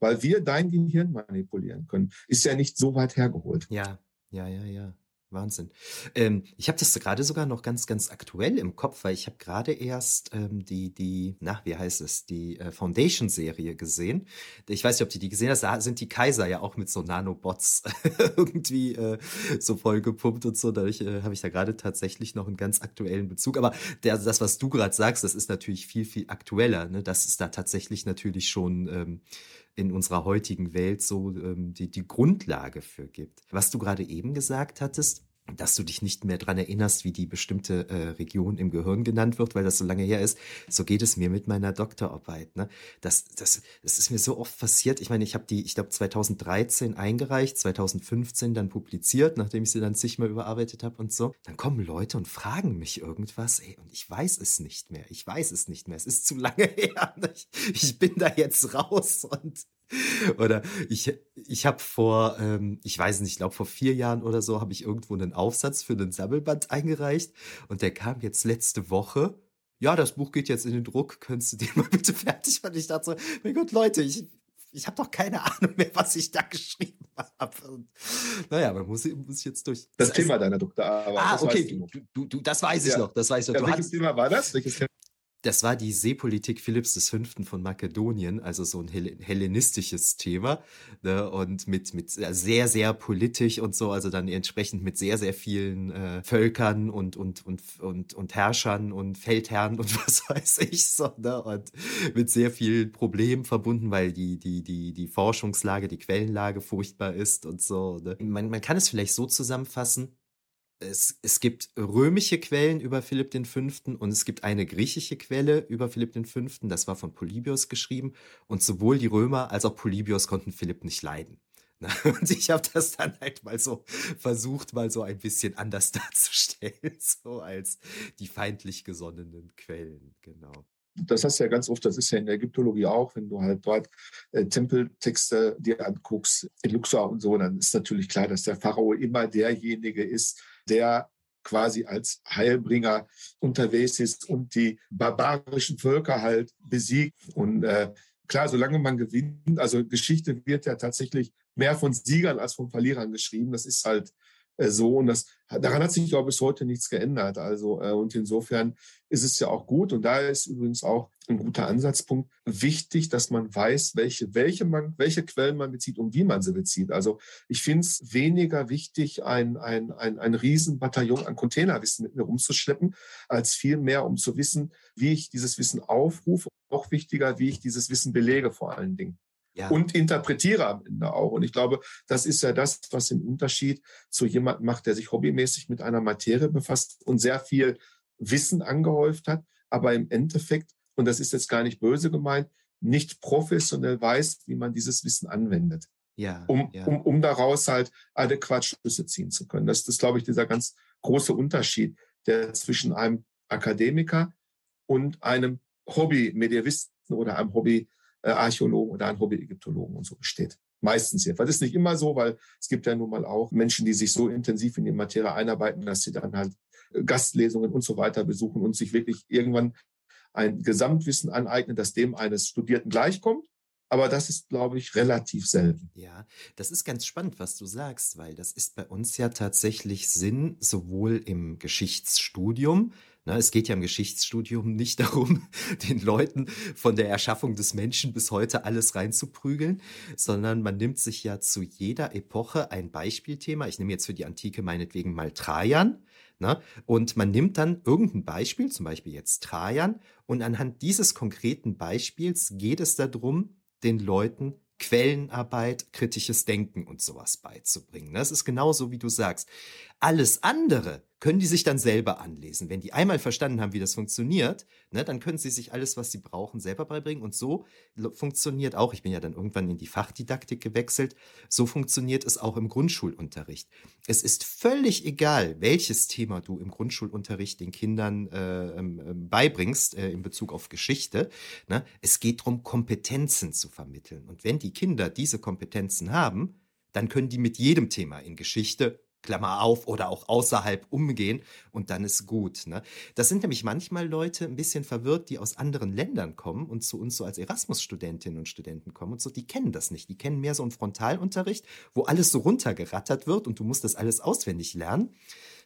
weil wir dein Gehirn manipulieren können, ist ja nicht so weit hergeholt. Ja, ja, ja, ja. Wahnsinn. Ähm, ich habe das gerade sogar noch ganz, ganz aktuell im Kopf, weil ich habe gerade erst ähm, die, die, na, wie heißt es, die äh, Foundation-Serie gesehen. Ich weiß nicht, ob du die gesehen hast, da sind die Kaiser ja auch mit so Nanobots irgendwie äh, so vollgepumpt und so. Dadurch äh, habe ich da gerade tatsächlich noch einen ganz aktuellen Bezug. Aber der, das, was du gerade sagst, das ist natürlich viel, viel aktueller. Ne? Das ist da tatsächlich natürlich schon ähm, in unserer heutigen Welt so ähm, die, die Grundlage für gibt. Was du gerade eben gesagt hattest, dass du dich nicht mehr dran erinnerst, wie die bestimmte äh, Region im Gehirn genannt wird, weil das so lange her ist. So geht es mir mit meiner Doktorarbeit. Ne? Das, das, das ist mir so oft passiert. Ich meine, ich habe die, ich glaube, 2013 eingereicht, 2015 dann publiziert, nachdem ich sie dann zigmal überarbeitet habe und so. Dann kommen Leute und fragen mich irgendwas, ey, und ich weiß es nicht mehr. Ich weiß es nicht mehr. Es ist zu lange her. Ich, ich bin da jetzt raus und oder ich, ich habe vor, ähm, ich weiß nicht, ich glaube vor vier Jahren oder so, habe ich irgendwo einen Aufsatz für einen Sammelband eingereicht und der kam jetzt letzte Woche. Ja, das Buch geht jetzt in den Druck, könntest du den mal bitte fertig machen? Ich dachte so, mein Gott, Leute, ich, ich habe doch keine Ahnung mehr, was ich da geschrieben habe. Naja, man muss, muss jetzt durch. Das, das Thema deiner Doktorarbeit. Ah, okay, du, du, du, das weiß ich ja. noch. Das weiß ich noch. Ja, welches hast, Thema war das? Welches Thema? Das war die Seepolitik Philipps V. von Makedonien, also so ein hellenistisches Thema. Ne? Und mit, mit sehr, sehr politisch und so, also dann entsprechend mit sehr, sehr vielen äh, Völkern und, und, und, und, und Herrschern und Feldherren und was weiß ich so. Ne? Und mit sehr vielen Problemen verbunden, weil die, die, die, die Forschungslage, die Quellenlage furchtbar ist und so. Ne? Man, man kann es vielleicht so zusammenfassen, es, es gibt römische Quellen über Philipp V. und es gibt eine griechische Quelle über Philipp V. Das war von Polybios geschrieben. Und sowohl die Römer als auch Polybios konnten Philipp nicht leiden. Und ich habe das dann halt mal so versucht, mal so ein bisschen anders darzustellen, so als die feindlich gesonnenen Quellen, genau. Das hast du ja ganz oft, das ist ja in der Ägyptologie auch, wenn du halt dort äh, Tempeltexte dir anguckst, in Luxor und so, dann ist natürlich klar, dass der Pharao immer derjenige ist, der quasi als Heilbringer unterwegs ist und die barbarischen Völker halt besiegt. Und äh, klar, solange man gewinnt, also Geschichte wird ja tatsächlich mehr von Siegern als von Verlierern geschrieben. Das ist halt so. Und das, daran hat sich, glaube ich, bis heute nichts geändert. Also, äh, und insofern ist es ja auch gut. Und da ist übrigens auch ein guter Ansatzpunkt wichtig, dass man weiß, welche, welche, man, welche Quellen man bezieht und wie man sie bezieht. Also ich finde es weniger wichtig, ein, ein, ein, ein Riesenbataillon an Containerwissen mit mir rumzuschleppen, als vielmehr, um zu wissen, wie ich dieses Wissen aufrufe. Auch wichtiger, wie ich dieses Wissen belege vor allen Dingen ja. und interpretiere am Ende auch. Und ich glaube, das ist ja das, was den Unterschied zu jemandem macht, der sich hobbymäßig mit einer Materie befasst und sehr viel Wissen angehäuft hat, aber im Endeffekt, und das ist jetzt gar nicht böse gemeint, nicht professionell weiß, wie man dieses Wissen anwendet. Ja, um, ja. Um, um daraus halt adäquat Schlüsse ziehen zu können. Das, das ist, glaube ich, dieser ganz große Unterschied, der zwischen einem Akademiker und einem Hobby-Medievisten oder einem Hobby Archäologen oder ein Hobby-Ägyptologen und so besteht. Meistens jedenfalls. Das ist nicht immer so, weil es gibt ja nun mal auch Menschen, die sich so intensiv in die Materie einarbeiten, dass sie dann halt äh, Gastlesungen und so weiter besuchen und sich wirklich irgendwann ein Gesamtwissen aneignen, das dem eines Studierten gleichkommt. Aber das ist, glaube ich, relativ selten. Ja, das ist ganz spannend, was du sagst, weil das ist bei uns ja tatsächlich Sinn, sowohl im Geschichtsstudium, na, es geht ja im Geschichtsstudium nicht darum, den Leuten von der Erschaffung des Menschen bis heute alles reinzuprügeln, sondern man nimmt sich ja zu jeder Epoche ein Beispielthema. Ich nehme jetzt für die Antike meinetwegen mal Trajan. Na, und man nimmt dann irgendein Beispiel, zum Beispiel jetzt Trajan, und anhand dieses konkreten Beispiels geht es darum, den Leuten Quellenarbeit, kritisches Denken und sowas beizubringen. Das ist genauso, wie du sagst. Alles andere können die sich dann selber anlesen. Wenn die einmal verstanden haben, wie das funktioniert, ne, dann können sie sich alles, was sie brauchen, selber beibringen. Und so funktioniert auch, ich bin ja dann irgendwann in die Fachdidaktik gewechselt, so funktioniert es auch im Grundschulunterricht. Es ist völlig egal, welches Thema du im Grundschulunterricht den Kindern äh, äh, beibringst äh, in Bezug auf Geschichte. Ne? Es geht darum, Kompetenzen zu vermitteln. Und wenn die Kinder diese Kompetenzen haben, dann können die mit jedem Thema in Geschichte Klammer auf, oder auch außerhalb umgehen und dann ist gut. Ne? Das sind nämlich manchmal Leute ein bisschen verwirrt, die aus anderen Ländern kommen und zu uns so als Erasmus-Studentinnen und Studenten kommen und so, die kennen das nicht. Die kennen mehr so einen Frontalunterricht, wo alles so runtergerattert wird und du musst das alles auswendig lernen.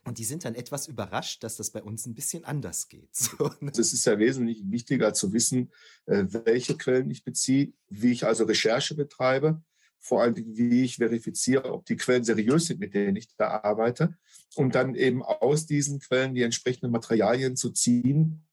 Und die sind dann etwas überrascht, dass das bei uns ein bisschen anders geht. So, ne? Es ist ja wesentlich wichtiger zu wissen, äh, welche Quellen ich beziehe, wie ich also Recherche betreibe vor allem, wie ich verifiziere, ob die Quellen seriös sind, mit denen ich da arbeite, und dann eben aus diesen Quellen die entsprechenden Materialien zu ziehen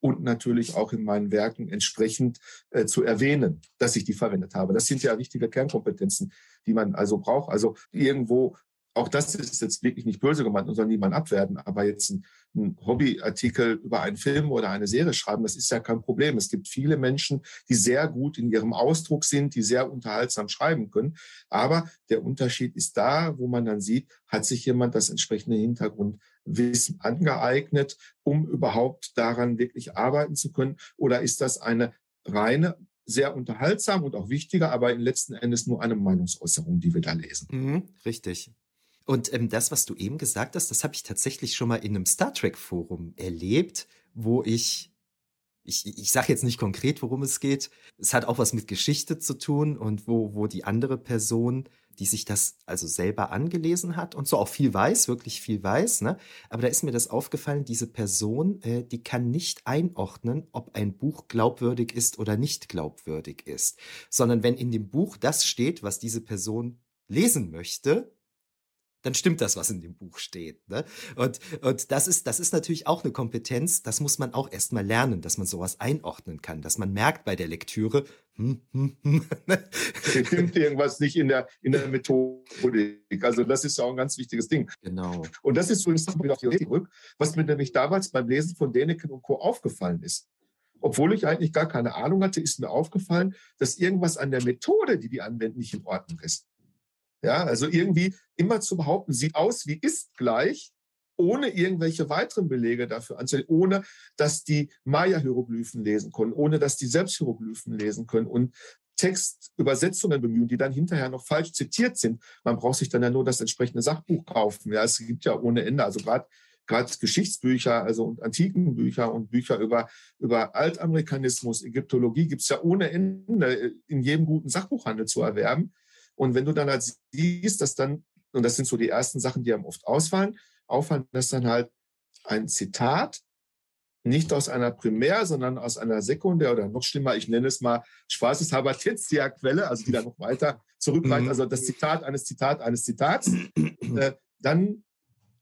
und natürlich auch in meinen Werken entsprechend äh, zu erwähnen, dass ich die verwendet habe. Das sind ja wichtige Kernkompetenzen, die man also braucht. Also irgendwo auch das ist jetzt wirklich nicht böse gemeint und soll niemand abwerten, aber jetzt ein, ein Hobbyartikel über einen Film oder eine Serie schreiben, das ist ja kein Problem. Es gibt viele Menschen, die sehr gut in ihrem Ausdruck sind, die sehr unterhaltsam schreiben können. Aber der Unterschied ist da, wo man dann sieht, hat sich jemand das entsprechende Hintergrundwissen angeeignet, um überhaupt daran wirklich arbeiten zu können? Oder ist das eine reine sehr unterhaltsam und auch wichtiger, aber in letzten Endes nur eine Meinungsäußerung, die wir da lesen. Mhm, richtig. Und ähm, das, was du eben gesagt hast, das habe ich tatsächlich schon mal in einem Star Trek-Forum erlebt, wo ich, ich, ich sage jetzt nicht konkret, worum es geht. Es hat auch was mit Geschichte zu tun und wo, wo die andere Person, die sich das also selber angelesen hat und so auch viel weiß, wirklich viel weiß, ne? Aber da ist mir das aufgefallen, diese Person, äh, die kann nicht einordnen, ob ein Buch glaubwürdig ist oder nicht glaubwürdig ist, sondern wenn in dem Buch das steht, was diese Person lesen möchte, dann stimmt das, was in dem Buch steht. Ne? Und, und das, ist, das ist natürlich auch eine Kompetenz, das muss man auch erstmal lernen, dass man sowas einordnen kann, dass man merkt bei der Lektüre, hm, hm, hm, ne? stimmt irgendwas nicht in der, in der Methodik. Also das ist auch ein ganz wichtiges Ding. Genau. Und das ist übrigens wieder auf die zurück, was mir nämlich damals beim Lesen von Däniken und Co. aufgefallen ist. Obwohl ich eigentlich gar keine Ahnung hatte, ist mir aufgefallen, dass irgendwas an der Methode, die die anwenden, nicht in Ordnung ist. Ja, also irgendwie immer zu behaupten, sieht aus wie ist gleich, ohne irgendwelche weiteren Belege dafür anzulegen, ohne dass die Maya-Hieroglyphen lesen können, ohne dass die selbst Hieroglyphen lesen können und Textübersetzungen bemühen, die dann hinterher noch falsch zitiert sind. Man braucht sich dann ja nur das entsprechende Sachbuch kaufen. Ja, es gibt ja ohne Ende, also gerade gerade Geschichtsbücher, also und Antikenbücher und Bücher über, über Altamerikanismus, Ägyptologie gibt es ja ohne Ende in jedem guten Sachbuchhandel zu erwerben. Und wenn du dann halt siehst, dass dann, und das sind so die ersten Sachen, die einem oft ausfallen, auffallen, dass dann halt ein Zitat nicht aus einer Primär, sondern aus einer Sekundär oder noch schlimmer, ich nenne es mal spaßeshalber Tertiärquelle, also die dann noch weiter zurückreicht, mhm. also das Zitat eines Zitat eines Zitats, äh, dann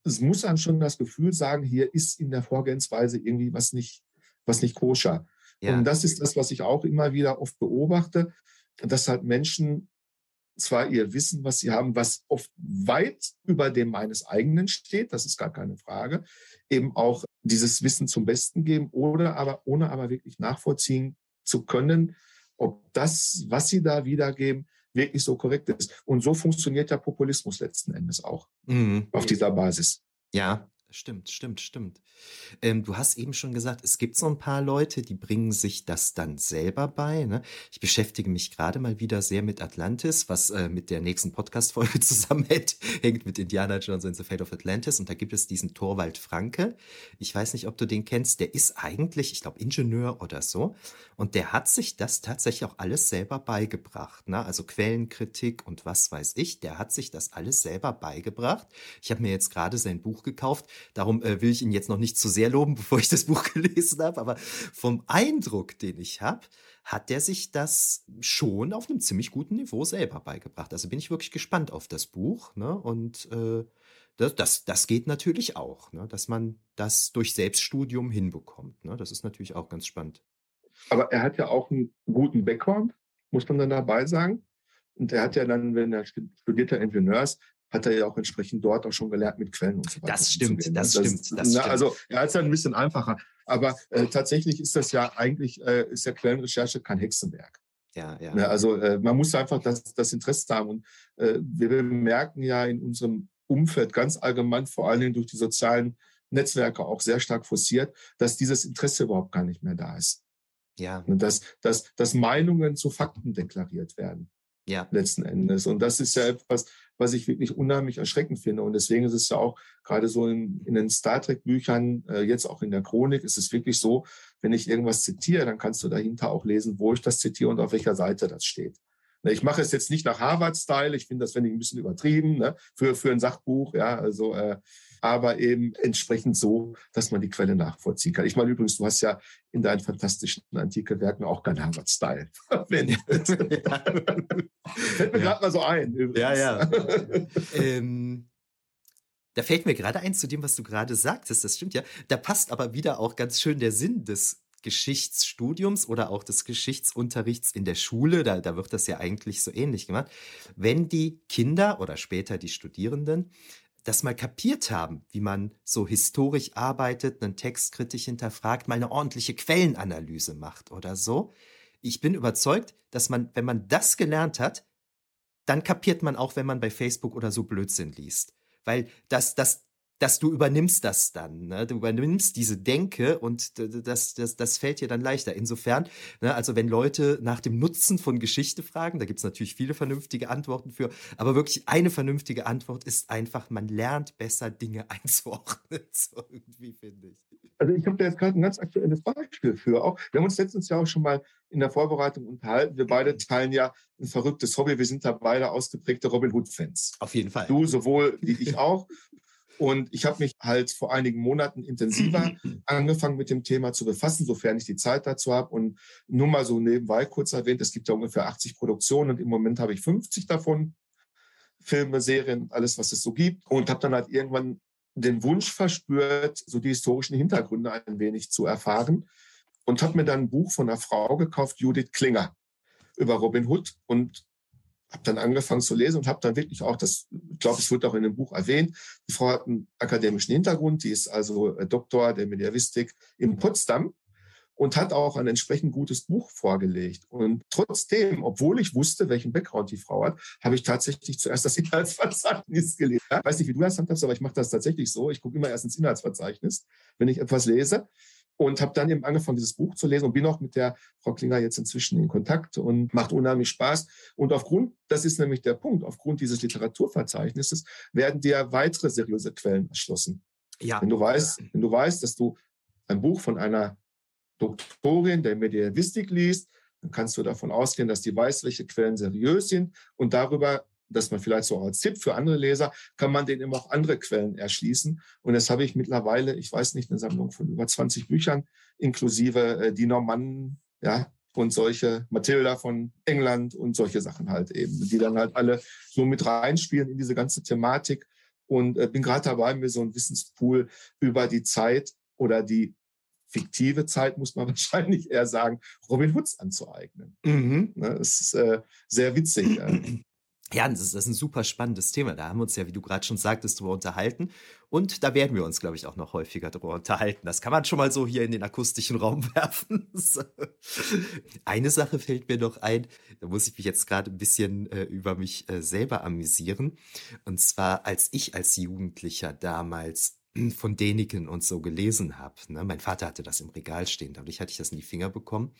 es muss einem schon das Gefühl sagen, hier ist in der Vorgehensweise irgendwie was nicht, was nicht koscher. Ja. Und das ist das, was ich auch immer wieder oft beobachte, dass halt Menschen zwar ihr Wissen, was sie haben, was oft weit über dem meines eigenen steht, das ist gar keine Frage, eben auch dieses Wissen zum Besten geben oder aber ohne aber wirklich nachvollziehen zu können, ob das, was sie da wiedergeben, wirklich so korrekt ist. Und so funktioniert ja Populismus letzten Endes auch mhm. auf dieser Basis. Ja, Stimmt, stimmt, stimmt. Ähm, du hast eben schon gesagt, es gibt so ein paar Leute, die bringen sich das dann selber bei. Ne? Ich beschäftige mich gerade mal wieder sehr mit Atlantis, was äh, mit der nächsten Podcast-Folge zusammenhängt, hängt mit Indiana Jones and the Fate of Atlantis. Und da gibt es diesen Torwald Franke. Ich weiß nicht, ob du den kennst. Der ist eigentlich, ich glaube, Ingenieur oder so. Und der hat sich das tatsächlich auch alles selber beigebracht. Ne? Also Quellenkritik und was weiß ich. Der hat sich das alles selber beigebracht. Ich habe mir jetzt gerade sein Buch gekauft Darum äh, will ich ihn jetzt noch nicht zu sehr loben, bevor ich das Buch gelesen habe. Aber vom Eindruck, den ich habe, hat der sich das schon auf einem ziemlich guten Niveau selber beigebracht. Also bin ich wirklich gespannt auf das Buch. Ne? Und äh, das, das, das geht natürlich auch, ne? dass man das durch Selbststudium hinbekommt. Ne? Das ist natürlich auch ganz spannend. Aber er hat ja auch einen guten Background, muss man dann dabei sagen. Und er hat ja dann, wenn er studierter Ingenieurs, hat er ja auch entsprechend dort auch schon gelernt, mit Quellen und so weiter. Das stimmt, das, das, stimmt. Das na, stimmt. Also er hat es ein bisschen einfacher. Aber äh, tatsächlich ist das ja eigentlich, äh, ist ja Quellenrecherche kein Hexenwerk. Ja, ja. Ne, also äh, man muss einfach das, das Interesse haben. Und äh, wir merken ja in unserem Umfeld ganz allgemein, vor allen Dingen durch die sozialen Netzwerke auch sehr stark forciert, dass dieses Interesse überhaupt gar nicht mehr da ist. Ja. Und dass, dass, dass Meinungen zu Fakten deklariert werden. Ja. Letzten Endes. Und das ist ja etwas, was ich wirklich unheimlich erschreckend finde. Und deswegen ist es ja auch gerade so in, in den Star Trek-Büchern, äh, jetzt auch in der Chronik, ist es wirklich so, wenn ich irgendwas zitiere, dann kannst du dahinter auch lesen, wo ich das zitiere und auf welcher Seite das steht. Ne, ich mache es jetzt nicht nach Harvard-Style. Ich finde das, wenn ich ein bisschen übertrieben ne, für, für ein Sachbuch. Ja, also, äh, aber eben entsprechend so, dass man die Quelle nachvollziehen kann. Ich meine übrigens, du hast ja in deinen fantastischen antike Werken auch kein Harvard-Style verwendet. Fällt mir ja. gerade mal so ein. Übrigens. Ja, ja. ähm, da fällt mir gerade ein zu dem, was du gerade sagtest. Das stimmt ja. Da passt aber wieder auch ganz schön der Sinn des Geschichtsstudiums oder auch des Geschichtsunterrichts in der Schule, da, da wird das ja eigentlich so ähnlich gemacht, wenn die Kinder oder später die Studierenden das mal kapiert haben, wie man so historisch arbeitet, einen Text kritisch hinterfragt, mal eine ordentliche Quellenanalyse macht oder so. Ich bin überzeugt, dass man, wenn man das gelernt hat, dann kapiert man auch, wenn man bei Facebook oder so Blödsinn liest. Weil das, das, dass du übernimmst das dann. Ne? Du übernimmst diese Denke und das, das, das fällt dir dann leichter. Insofern, ne, also wenn Leute nach dem Nutzen von Geschichte fragen, da gibt es natürlich viele vernünftige Antworten für, aber wirklich eine vernünftige Antwort ist einfach, man lernt besser Dinge einzuordnen. So irgendwie, finde ich. Also ich habe da jetzt gerade ein ganz aktuelles Beispiel für. Auch, wir haben uns letztens ja auch schon mal in der Vorbereitung unterhalten. Wir beide teilen ja ein verrücktes Hobby. Wir sind da beide ausgeprägte Robin Hood-Fans. Auf jeden Fall. Du sowohl wie ich auch. Und ich habe mich halt vor einigen Monaten intensiver angefangen mit dem Thema zu befassen, sofern ich die Zeit dazu habe. Und nur mal so nebenbei kurz erwähnt, es gibt ja ungefähr 80 Produktionen und im Moment habe ich 50 davon. Filme, Serien, alles, was es so gibt. Und habe dann halt irgendwann den Wunsch verspürt, so die historischen Hintergründe ein wenig zu erfahren. Und habe mir dann ein Buch von einer Frau gekauft, Judith Klinger, über Robin Hood. Und habe dann angefangen zu lesen und habe dann wirklich auch, das, ich glaube, es wird auch in dem Buch erwähnt, die Frau hat einen akademischen Hintergrund, die ist also äh, Doktor der Mediavistik in Potsdam und hat auch ein entsprechend gutes Buch vorgelegt. Und trotzdem, obwohl ich wusste, welchen Background die Frau hat, habe ich tatsächlich zuerst das Inhaltsverzeichnis gelesen. Ich weiß nicht, wie du das handhabst, aber ich mache das tatsächlich so. Ich gucke immer erst ins Inhaltsverzeichnis, wenn ich etwas lese und habe dann eben angefangen, dieses Buch zu lesen und bin auch mit der Frau Klinger jetzt inzwischen in Kontakt und macht unheimlich Spaß. Und aufgrund, das ist nämlich der Punkt, aufgrund dieses Literaturverzeichnisses werden dir weitere seriöse Quellen erschlossen. Ja. Wenn du weißt, wenn du weißt, dass du ein Buch von einer Doktorin der Mediavistik liest, dann kannst du davon ausgehen, dass die weiß, welche Quellen seriös sind und darüber dass man vielleicht so als Tipp für andere Leser, kann man denen immer auch andere Quellen erschließen. Und das habe ich mittlerweile, ich weiß nicht, eine Sammlung von über 20 Büchern, inklusive äh, die Normannen, ja, und solche, Matilda von England und solche Sachen halt eben, die dann halt alle so mit reinspielen in diese ganze Thematik. Und äh, bin gerade dabei, mir so ein Wissenspool über die Zeit oder die fiktive Zeit, muss man wahrscheinlich eher sagen, Robin Hoods anzueignen. Mhm. Ne, das ist äh, sehr witzig. Ja, das ist, das ist ein super spannendes Thema. Da haben wir uns ja, wie du gerade schon sagtest, darüber unterhalten. Und da werden wir uns, glaube ich, auch noch häufiger darüber unterhalten. Das kann man schon mal so hier in den akustischen Raum werfen. Eine Sache fällt mir noch ein. Da muss ich mich jetzt gerade ein bisschen äh, über mich äh, selber amüsieren. Und zwar, als ich als Jugendlicher damals von Däniken und so gelesen habe. Ne? Mein Vater hatte das im Regal stehen. Dadurch hatte ich das in die Finger bekommen.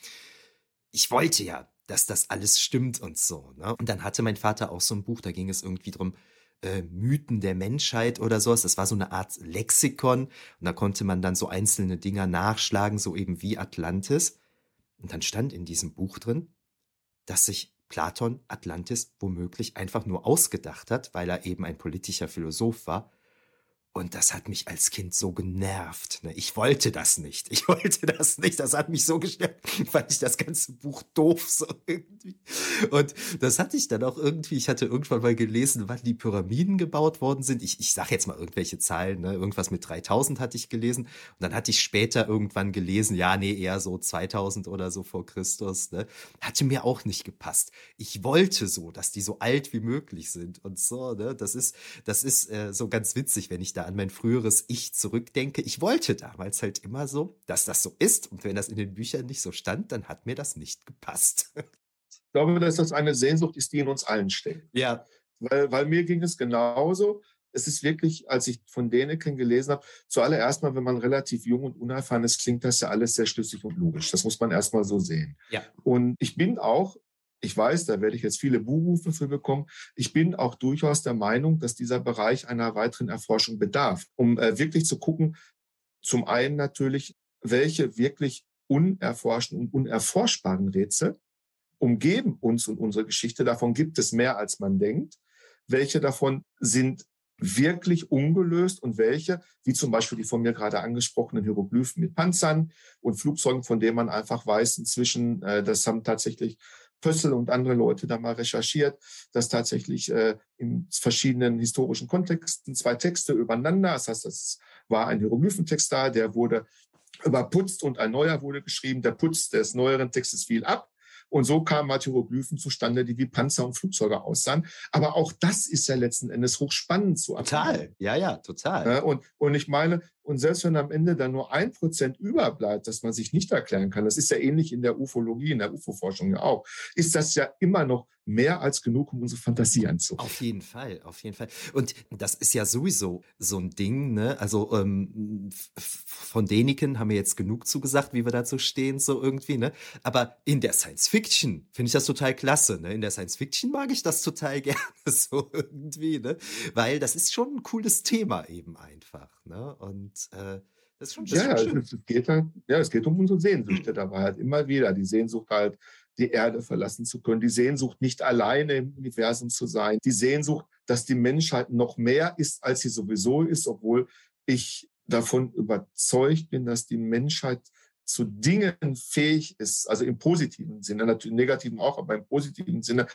Ich wollte ja dass das alles stimmt und so. Ne? Und dann hatte mein Vater auch so ein Buch, da ging es irgendwie drum, äh, Mythen der Menschheit oder sowas. Das war so eine Art Lexikon und da konnte man dann so einzelne Dinger nachschlagen, so eben wie Atlantis. Und dann stand in diesem Buch drin, dass sich Platon Atlantis womöglich einfach nur ausgedacht hat, weil er eben ein politischer Philosoph war. Und das hat mich als Kind so genervt. Ne? Ich wollte das nicht. Ich wollte das nicht. Das hat mich so gestört, weil ich das ganze Buch doof so irgendwie. Und das hatte ich dann auch irgendwie. Ich hatte irgendwann mal gelesen, wann die Pyramiden gebaut worden sind. Ich, ich sage jetzt mal irgendwelche Zahlen. Ne? Irgendwas mit 3000 hatte ich gelesen. Und dann hatte ich später irgendwann gelesen, ja, nee, eher so 2000 oder so vor Christus. Ne? Hatte mir auch nicht gepasst. Ich wollte so, dass die so alt wie möglich sind und so. Ne? Das ist, das ist äh, so ganz witzig, wenn ich da an mein früheres Ich zurückdenke, ich wollte damals halt immer so, dass das so ist. Und wenn das in den Büchern nicht so stand, dann hat mir das nicht gepasst. Ich glaube, dass das eine Sehnsucht ist, die in uns allen steckt. Ja. Weil, weil mir ging es genauso. Es ist wirklich, als ich von Däniken gelesen habe, zuallererst mal, wenn man relativ jung und unerfahren ist, klingt das ja alles sehr schlüssig und logisch. Das muss man erstmal so sehen. Ja. Und ich bin auch ich weiß, da werde ich jetzt viele Buhrufe für bekommen. Ich bin auch durchaus der Meinung, dass dieser Bereich einer weiteren Erforschung bedarf, um äh, wirklich zu gucken, zum einen natürlich, welche wirklich unerforschten und unerforschbaren Rätsel umgeben uns und unsere Geschichte. Davon gibt es mehr, als man denkt. Welche davon sind wirklich ungelöst und welche, wie zum Beispiel die von mir gerade angesprochenen Hieroglyphen mit Panzern und Flugzeugen, von denen man einfach weiß inzwischen, äh, das haben tatsächlich Pössl und andere Leute da mal recherchiert, dass tatsächlich äh, in verschiedenen historischen Kontexten zwei Texte übereinander, das heißt, es war ein Hieroglyphentext da, der wurde überputzt und ein neuer wurde geschrieben. Der Putz des neueren Textes fiel ab. Und so kamen halt Hieroglyphen zustande, die wie Panzer und Flugzeuge aussahen. Aber auch das ist ja letzten Endes hochspannend zu erfahren. Total, ja, ja, total. und, und ich meine, und selbst wenn am Ende dann nur ein Prozent überbleibt, dass man sich nicht erklären kann, das ist ja ähnlich in der Ufologie, in der UFO-Forschung ja auch, ist das ja immer noch mehr als genug, um unsere Fantasie anzurufen. Auf jeden Fall, auf jeden Fall. Und das ist ja sowieso so ein Ding, ne? Also ähm, von Däniken haben wir jetzt genug zugesagt, wie wir dazu stehen, so irgendwie, ne? Aber in der Science Fiction finde ich das total klasse, ne? In der Science Fiction mag ich das total gerne, so irgendwie, ne? Weil das ist schon ein cooles Thema eben einfach, ne? Und äh, das ist schon, das ja, ist schon es, geht halt, ja, es geht um unsere Sehnsüchte dabei halt immer wieder. Die Sehnsucht halt, die Erde verlassen zu können, die Sehnsucht, nicht alleine im Universum zu sein, die Sehnsucht, dass die Menschheit noch mehr ist, als sie sowieso ist, obwohl ich davon überzeugt bin, dass die Menschheit zu Dingen fähig ist, also im positiven Sinne, natürlich im negativen auch, aber im positiven Sinne,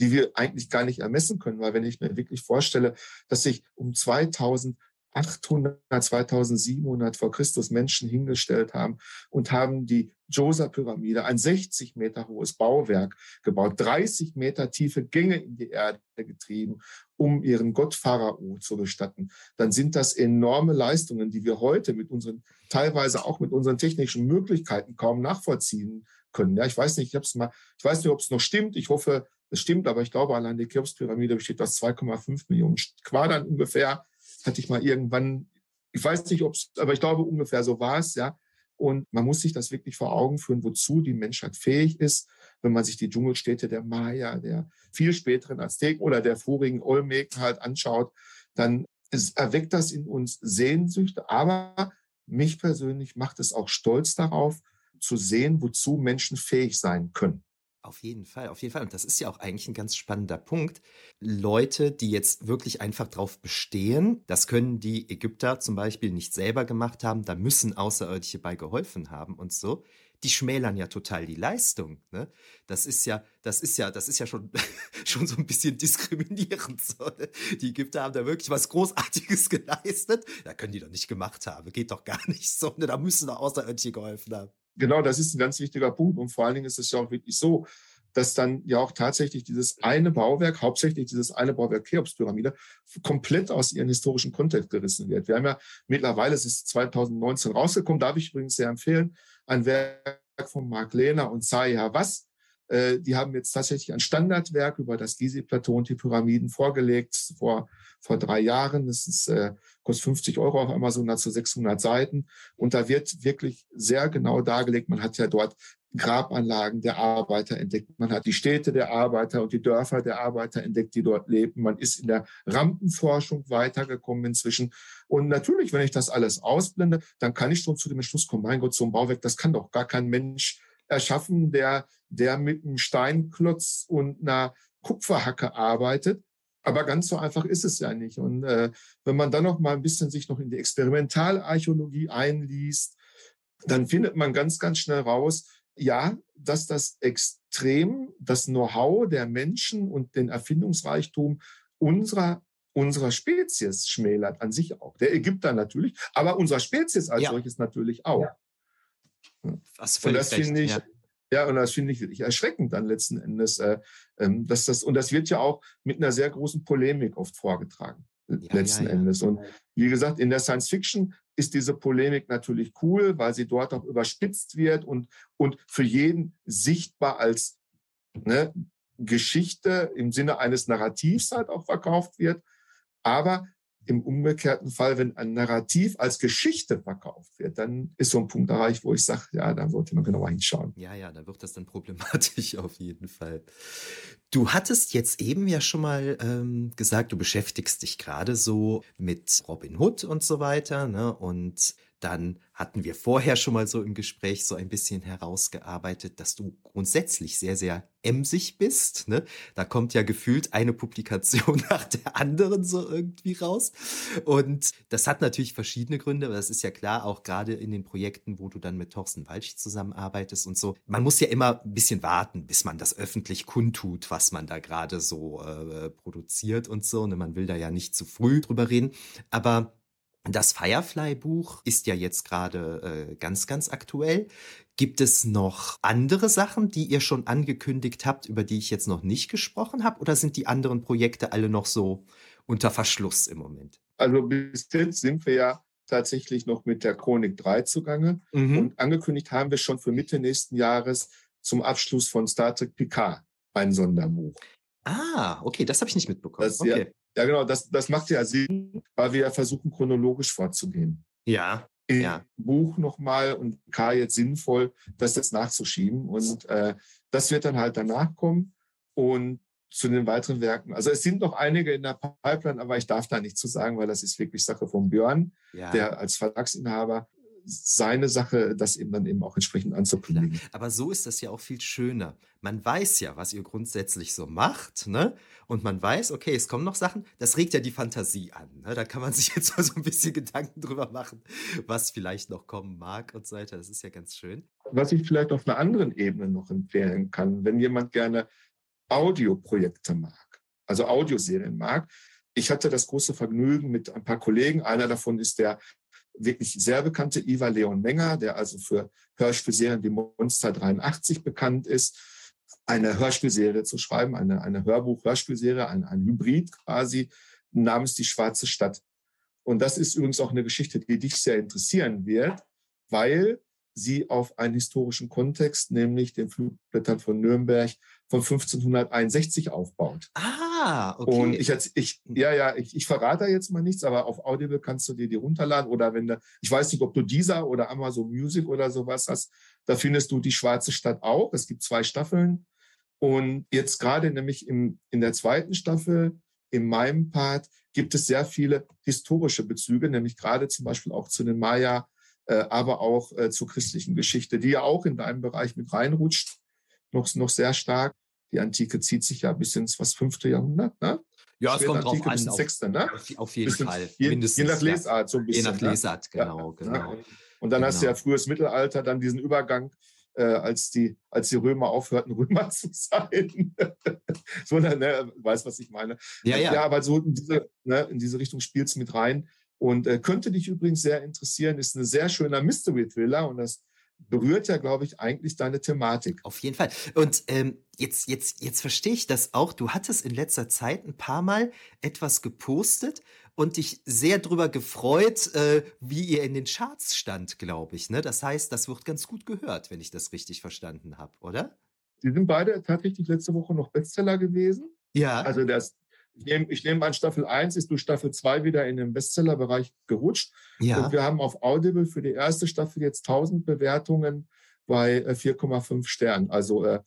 die wir eigentlich gar nicht ermessen können, weil wenn ich mir wirklich vorstelle, dass sich um 2000 800, 2700 vor Christus Menschen hingestellt haben und haben die Djoser-Pyramide, ein 60 Meter hohes Bauwerk gebaut, 30 Meter tiefe Gänge in die Erde getrieben, um ihren Gott Pharao zu bestatten, dann sind das enorme Leistungen, die wir heute mit unseren, teilweise auch mit unseren technischen Möglichkeiten kaum nachvollziehen können. Ja, ich weiß nicht, ich hab's mal, ich weiß nicht, ob es noch stimmt. Ich hoffe, es stimmt, aber ich glaube, allein die Cheops-Pyramide besteht aus 2,5 Millionen Quadern ungefähr hatte ich mal irgendwann, ich weiß nicht, ob es, aber ich glaube ungefähr so war es, ja. Und man muss sich das wirklich vor Augen führen, wozu die Menschheit fähig ist, wenn man sich die Dschungelstädte der Maya, der viel späteren Azteken oder der vorigen Olmeken halt anschaut, dann ist, erweckt das in uns Sehnsüchte. Aber mich persönlich macht es auch stolz darauf, zu sehen, wozu Menschen fähig sein können. Auf jeden Fall, auf jeden Fall. Und das ist ja auch eigentlich ein ganz spannender Punkt. Leute, die jetzt wirklich einfach drauf bestehen, das können die Ägypter zum Beispiel nicht selber gemacht haben, da müssen Außerirdische bei geholfen haben und so. Die schmälern ja total die Leistung. Ne? Das ist ja, das ist ja, das ist ja schon, schon so ein bisschen diskriminierend. So, ne? Die Ägypter haben da wirklich was Großartiges geleistet. Da können die doch nicht gemacht haben. Geht doch gar nicht so. Ne? Da müssen doch Außerirdische geholfen haben genau, das ist ein ganz wichtiger Punkt. Und vor allen Dingen ist es ja auch wirklich so, dass dann ja auch tatsächlich dieses eine Bauwerk, hauptsächlich dieses eine Bauwerk Cheops-Pyramide, komplett aus ihrem historischen Kontext gerissen wird. Wir haben ja mittlerweile, es ist 2019 rausgekommen, darf ich übrigens sehr empfehlen, ein Werk von Mark Lehner und Sai Havas. Äh, die haben jetzt tatsächlich ein Standardwerk über das Gizeh-Plateau und die Pyramiden vorgelegt vor, vor drei Jahren. Das ist, äh, kostet 50 Euro auf Amazon, dazu 600 Seiten. Und da wird wirklich sehr genau dargelegt. Man hat ja dort Grabanlagen der Arbeiter entdeckt. Man hat die Städte der Arbeiter und die Dörfer der Arbeiter entdeckt, die dort leben. Man ist in der Rampenforschung weitergekommen inzwischen. Und natürlich, wenn ich das alles ausblende, dann kann ich schon zu dem Entschluss kommen, mein Gott, so ein Bauwerk, das kann doch gar kein Mensch erschaffen, der, der mit einem Steinklotz und einer Kupferhacke arbeitet. Aber ganz so einfach ist es ja nicht. Und äh, wenn man dann noch mal ein bisschen sich noch in die Experimentalarchäologie einliest, dann findet man ganz, ganz schnell raus, ja, dass das extrem das Know-how der Menschen und den Erfindungsreichtum unserer unserer Spezies schmälert an sich auch. Der Ägypter natürlich, aber unserer Spezies als ja. solches natürlich auch. Ja. Was und das finde ich, ja. ja. und das finde ich wirklich erschreckend dann letzten Endes, äh, ähm, dass das und das wird ja auch mit einer sehr großen Polemik oft vorgetragen letzten Endes. Und wie gesagt, in der Science Fiction ist diese Polemik natürlich cool, weil sie dort auch überspitzt wird und, und für jeden sichtbar als ne, Geschichte im Sinne eines Narrativs halt auch verkauft wird. Aber im umgekehrten Fall, wenn ein Narrativ als Geschichte verkauft wird, dann ist so ein Punkt erreicht, wo ich sage, ja, da sollte man genauer hinschauen. Ja, ja, da wird das dann problematisch auf jeden Fall. Du hattest jetzt eben ja schon mal ähm, gesagt, du beschäftigst dich gerade so mit Robin Hood und so weiter, ne? Und dann hatten wir vorher schon mal so im Gespräch so ein bisschen herausgearbeitet, dass du grundsätzlich sehr, sehr emsig bist. Ne? Da kommt ja gefühlt eine Publikation nach der anderen so irgendwie raus. Und das hat natürlich verschiedene Gründe, aber das ist ja klar, auch gerade in den Projekten, wo du dann mit Thorsten Walsch zusammenarbeitest und so. Man muss ja immer ein bisschen warten, bis man das öffentlich kundtut, was man da gerade so äh, produziert und so. Ne? Man will da ja nicht zu früh drüber reden. Aber das Firefly-Buch ist ja jetzt gerade äh, ganz, ganz aktuell. Gibt es noch andere Sachen, die ihr schon angekündigt habt, über die ich jetzt noch nicht gesprochen habe? Oder sind die anderen Projekte alle noch so unter Verschluss im Moment? Also bis jetzt sind wir ja tatsächlich noch mit der Chronik 3 zugange. Mhm. Und angekündigt haben wir schon für Mitte nächsten Jahres zum Abschluss von Star Trek Picard ein Sonderbuch. Ah, okay, das habe ich nicht mitbekommen. Das, okay. ja, ja, genau, das, das macht ja Sinn, weil wir versuchen, chronologisch vorzugehen. Ja. Im ja. Buch nochmal und K jetzt sinnvoll, das jetzt nachzuschieben. Und äh, das wird dann halt danach kommen. Und zu den weiteren Werken. Also es sind noch einige in der Pipeline, aber ich darf da nichts zu sagen, weil das ist wirklich Sache von Björn, ja. der als Verlagsinhaber seine Sache, das eben dann eben auch entsprechend anzukündigen. Aber so ist das ja auch viel schöner. Man weiß ja, was ihr grundsätzlich so macht, ne? Und man weiß, okay, es kommen noch Sachen, das regt ja die Fantasie an. Ne? Da kann man sich jetzt mal so ein bisschen Gedanken drüber machen, was vielleicht noch kommen mag und so weiter. Das ist ja ganz schön. Was ich vielleicht auf einer anderen Ebene noch empfehlen kann, wenn jemand gerne Audioprojekte mag, also Audioserien mag. Ich hatte das große Vergnügen mit ein paar Kollegen. Einer davon ist der wirklich sehr bekannte Iva Leon Menger, der also für Hörspielserien wie Monster 83 bekannt ist, eine Hörspielserie zu schreiben, eine, eine Hörbuch-Hörspielserie, ein, ein Hybrid quasi, namens Die Schwarze Stadt. Und das ist übrigens auch eine Geschichte, die dich sehr interessieren wird, weil sie auf einen historischen Kontext, nämlich den Flugblättern von Nürnberg von 1561 aufbaut. Ah, okay. Und ich, ich ja, ja, ich, ich verrate jetzt mal nichts, aber auf Audible kannst du dir die runterladen oder wenn du, ich weiß nicht, ob du dieser oder Amazon Music oder sowas hast, da findest du die Schwarze Stadt auch. Es gibt zwei Staffeln. Und jetzt gerade nämlich im, in der zweiten Staffel, in meinem Part, gibt es sehr viele historische Bezüge, nämlich gerade zum Beispiel auch zu den Maya, äh, aber auch äh, zur christlichen Geschichte, die ja auch in deinem Bereich mit reinrutscht, noch, noch sehr stark. Die Antike zieht sich ja bis ins was fünfte Jahrhundert, ne? Ja, es kommt Antike drauf an. Auf, Sechste, ne? auf jeden bisschen, Fall. Je, je, nach Lesart so ein bisschen. Je nach ne? Lesart, genau, ja, genau. Ne? Und dann genau. hast du ja genau. frühes Mittelalter, dann diesen Übergang, äh, als, die, als die Römer aufhörten, Römer zu sein. so, ne, weißt, was ich meine. Ja, ja. Ja, aber so in diese, ne, in diese Richtung spielt es mit rein. Und äh, könnte dich übrigens sehr interessieren, ist ein sehr schöner Mystery-Thriller und das berührt ja, glaube ich, eigentlich deine Thematik. Auf jeden Fall. Und ähm, jetzt, jetzt, jetzt verstehe ich das auch. Du hattest in letzter Zeit ein paar Mal etwas gepostet und dich sehr darüber gefreut, äh, wie ihr in den Charts stand, glaube ich. Ne? Das heißt, das wird ganz gut gehört, wenn ich das richtig verstanden habe, oder? Die sind beide tatsächlich letzte Woche noch Bestseller gewesen. Ja. Also das, ich nehme, ich nehme an, Staffel 1 ist durch Staffel 2 wieder in den Bestsellerbereich gerutscht. Ja. Und wir haben auf Audible für die erste Staffel jetzt 1000 Bewertungen bei 4,5 äh, Sternen. Also äh,